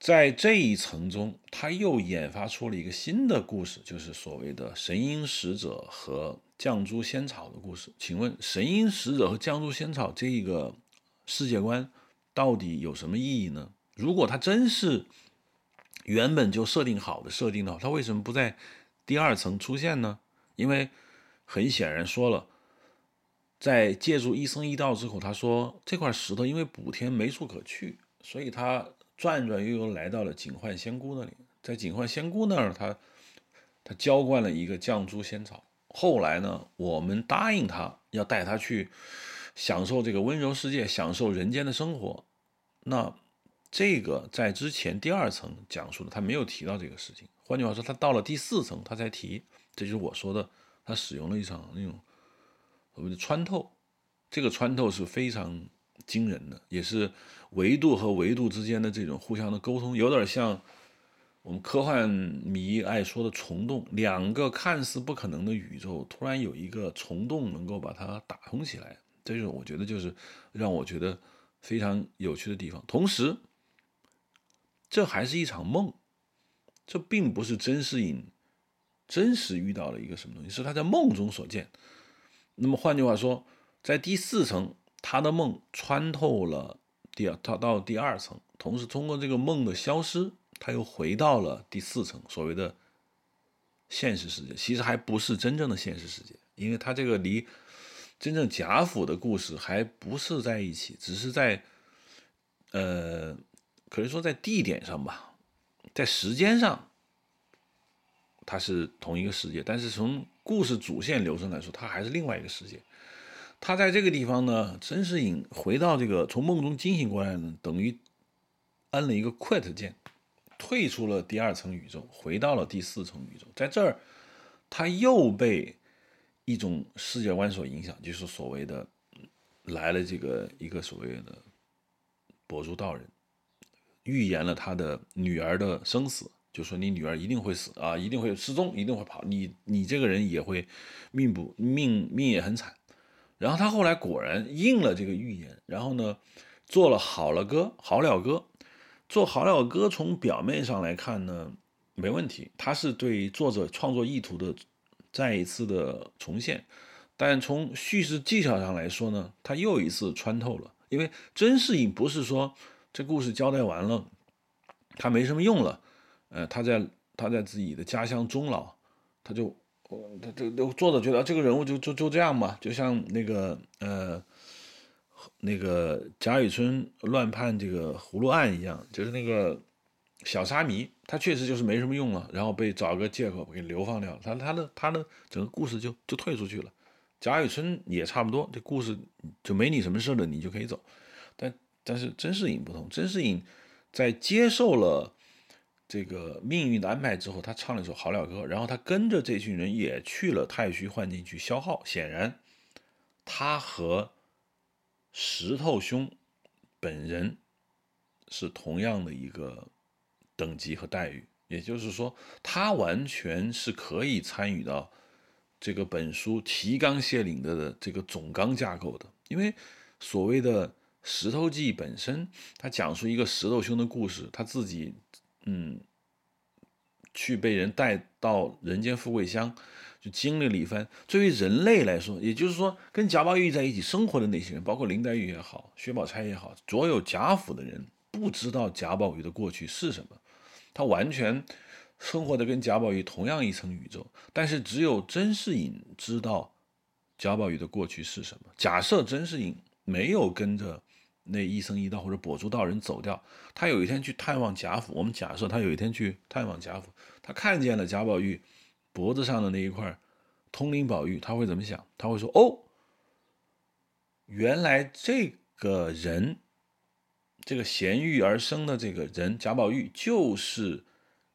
在这一层中，他又研发出了一个新的故事，就是所谓的神瑛使者和绛珠仙草的故事。请问，神瑛使者和绛珠仙草这一个世界观到底有什么意义呢？如果他真是……原本就设定好的设定的话，他为什么不在第二层出现呢？因为很显然说了，在借助一生一道之后，他说这块石头因为补天没处可去，所以他转转悠悠来到了警幻仙姑那里。在警幻仙姑那儿，他他浇灌了一个绛珠仙草。后来呢，我们答应他要带他去享受这个温柔世界，享受人间的生活。那。这个在之前第二层讲述的，他没有提到这个事情。换句话说，他到了第四层，他才提。这就是我说的，他使用了一场那种所谓的穿透。这个穿透是非常惊人的，也是维度和维度之间的这种互相的沟通，有点像我们科幻迷爱说的虫洞。两个看似不可能的宇宙，突然有一个虫洞能够把它打通起来，这就是我觉得就是让我觉得非常有趣的地方。同时，这还是一场梦，这并不是甄士隐真实遇到了一个什么东西，是他在梦中所见。那么换句话说，在第四层，他的梦穿透了第二，他到第二层，同时通过这个梦的消失，他又回到了第四层，所谓的现实世界，其实还不是真正的现实世界，因为他这个离真正贾府的故事还不是在一起，只是在呃，可以说在地点上吧，在时间上。它是同一个世界，但是从故事主线流程来说，它还是另外一个世界。他在这个地方呢，甄士隐回到这个从梦中惊醒过来呢，等于按了一个 quit 键，退出了第二层宇宙，回到了第四层宇宙。在这儿，他又被一种世界观所影响，就是所谓的来了这个一个所谓的跛足道人，预言了他的女儿的生死。就说你女儿一定会死啊，一定会失踪，一定会跑，你你这个人也会命不命命也很惨。然后他后来果然应了这个预言，然后呢做了好了歌，好了歌，做好了歌。从表面上来看呢没问题，他是对作者创作意图的再一次的重现。但从叙事技巧上来说呢，他又一次穿透了，因为甄士隐不是说这故事交代完了，他没什么用了。呃，他在他在自己的家乡终老，他就，他这都作者觉得这个人物就就就这样嘛，就像那个呃，那个贾雨村乱判这个葫芦案一样，就是那个小沙弥，他确实就是没什么用了，然后被找个借口给流放掉了，他他的他的整个故事就就退出去了。贾雨村也差不多，这故事就没你什么事了，你就可以走。但是甄士隐不同，甄士隐在接受了。这个命运的安排之后，他唱了一首好了歌，然后他跟着这群人也去了太虚幻境去消耗。显然，他和石头兄本人是同样的一个等级和待遇，也就是说，他完全是可以参与到这个本书提纲挈领的这个总纲架构的。因为所谓的《石头记》本身，他讲述一个石头兄的故事，他自己。嗯，去被人带到人间富贵乡，就经历了一番。作为人类来说，也就是说，跟贾宝玉在一起生活的那些人，包括林黛玉也好，薛宝钗也好，所有贾府的人，不知道贾宝玉的过去是什么，他完全生活的跟贾宝玉同样一层宇宙。但是只有甄士隐知道贾宝玉的过去是什么。假设甄士隐没有跟着。那一生一道或者跛足道人走掉，他有一天去探望贾府。我们假设他有一天去探望贾府，他看见了贾宝玉脖子上的那一块通灵宝玉，他会怎么想？他会说：“哦，原来这个人，这个衔玉而生的这个人贾宝玉，就是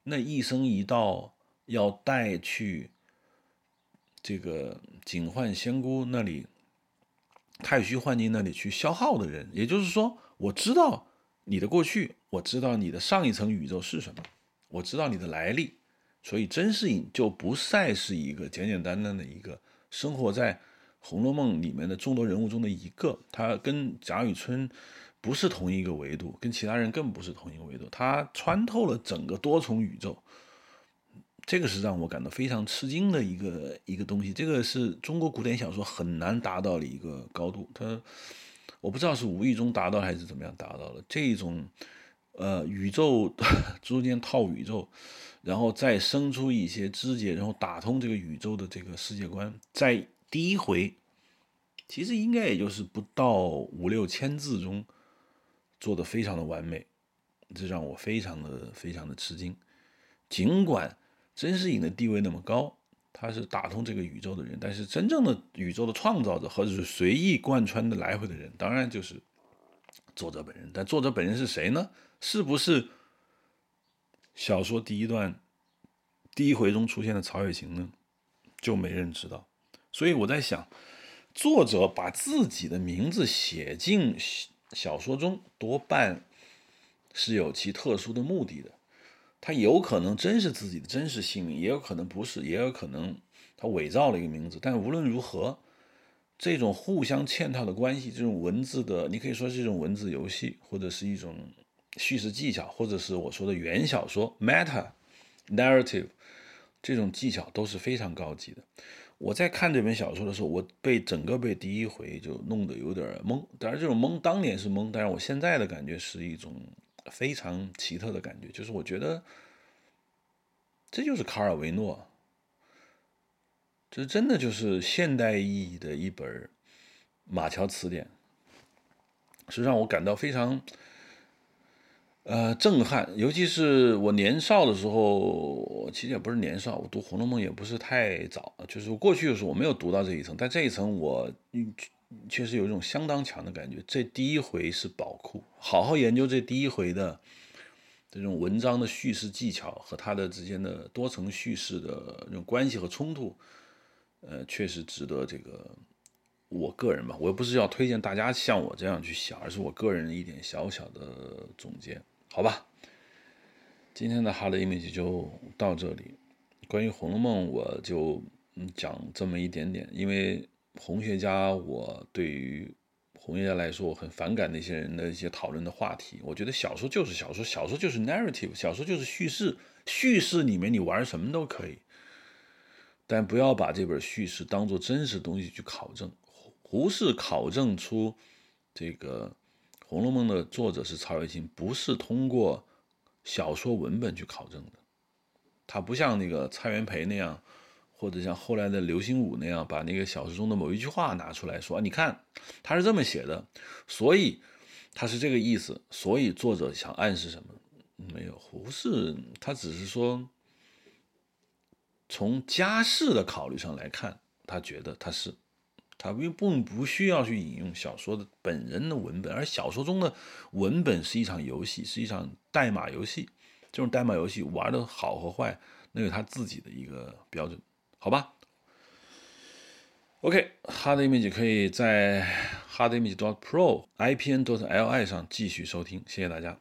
那一生一道要带去这个警幻仙姑那里。”太虚幻境那里去消耗的人，也就是说，我知道你的过去，我知道你的上一层宇宙是什么，我知道你的来历，所以甄士隐就不再是一个简简单单的一个生活在《红楼梦》里面的众多人物中的一个，他跟贾雨村不是同一个维度，跟其他人更不是同一个维度，他穿透了整个多重宇宙。这个是让我感到非常吃惊的一个一个东西，这个是中国古典小说很难达到的一个高度。它，我不知道是无意中达到还是怎么样达到的这种，呃，宇宙 中间套宇宙，然后再生出一些枝节，然后打通这个宇宙的这个世界观，在第一回，其实应该也就是不到五六千字中做的非常的完美，这让我非常的非常的吃惊，尽管。甄士隐的地位那么高，他是打通这个宇宙的人，但是真正的宇宙的创造者，或者是随意贯穿的来回的人，当然就是作者本人。但作者本人是谁呢？是不是小说第一段第一回中出现的曹雪芹呢？就没人知道。所以我在想，作者把自己的名字写进小说中，多半是有其特殊的目的的。他有可能真是自己的真实姓名，也有可能不是，也有可能他伪造了一个名字。但无论如何，这种互相嵌套的关系，这种文字的，你可以说是一种文字游戏，或者是一种叙事技巧，或者是我说的原小说 meta narrative 这种技巧都是非常高级的。我在看这本小说的时候，我被整个被第一回就弄得有点懵。当然，这种懵当年是懵，但是我现在的感觉是一种非常奇特的感觉，就是我觉得这就是卡尔维诺，这真的就是现代意义的一本马乔词典，是让我感到非常。呃，震撼，尤其是我年少的时候，其实也不是年少，我读《红楼梦》也不是太早，就是过去的时候我没有读到这一层，但这一层我确实有一种相当强的感觉。这第一回是宝库，好好研究这第一回的这种文章的叙事技巧和它的之间的多层叙事的这种关系和冲突，呃，确实值得这个我个人吧，我又不是要推荐大家像我这样去想，而是我个人一点小小的总结。好吧，今天的哈雷 image 就到这里。关于《红楼梦》，我就讲这么一点点。因为红学家，我对于红学家来说，我很反感那些人的一些讨论的话题。我觉得小说就是小说，小说就是 narrative，小说就是叙事。叙事里面你玩什么都可以，但不要把这本叙事当做真实东西去考证。胡适考证出这个。《红楼梦》的作者是曹雪芹，不是通过小说文本去考证的。他不像那个蔡元培那样，或者像后来的刘心武那样，把那个小说中的某一句话拿出来说：“你看，他是这么写的，所以他是这个意思。”所以作者想暗示什么？没有。胡适他只是说，从家世的考虑上来看，他觉得他是。他并不不需要去引用小说的本人的文本，而小说中的文本是一场游戏，是一场代码游戏。这种代码游戏玩的好和坏，那有他自己的一个标准，好吧？OK，Hard Image 可以在 Hard Image dot Pro IPN dot LI 上继续收听，谢谢大家。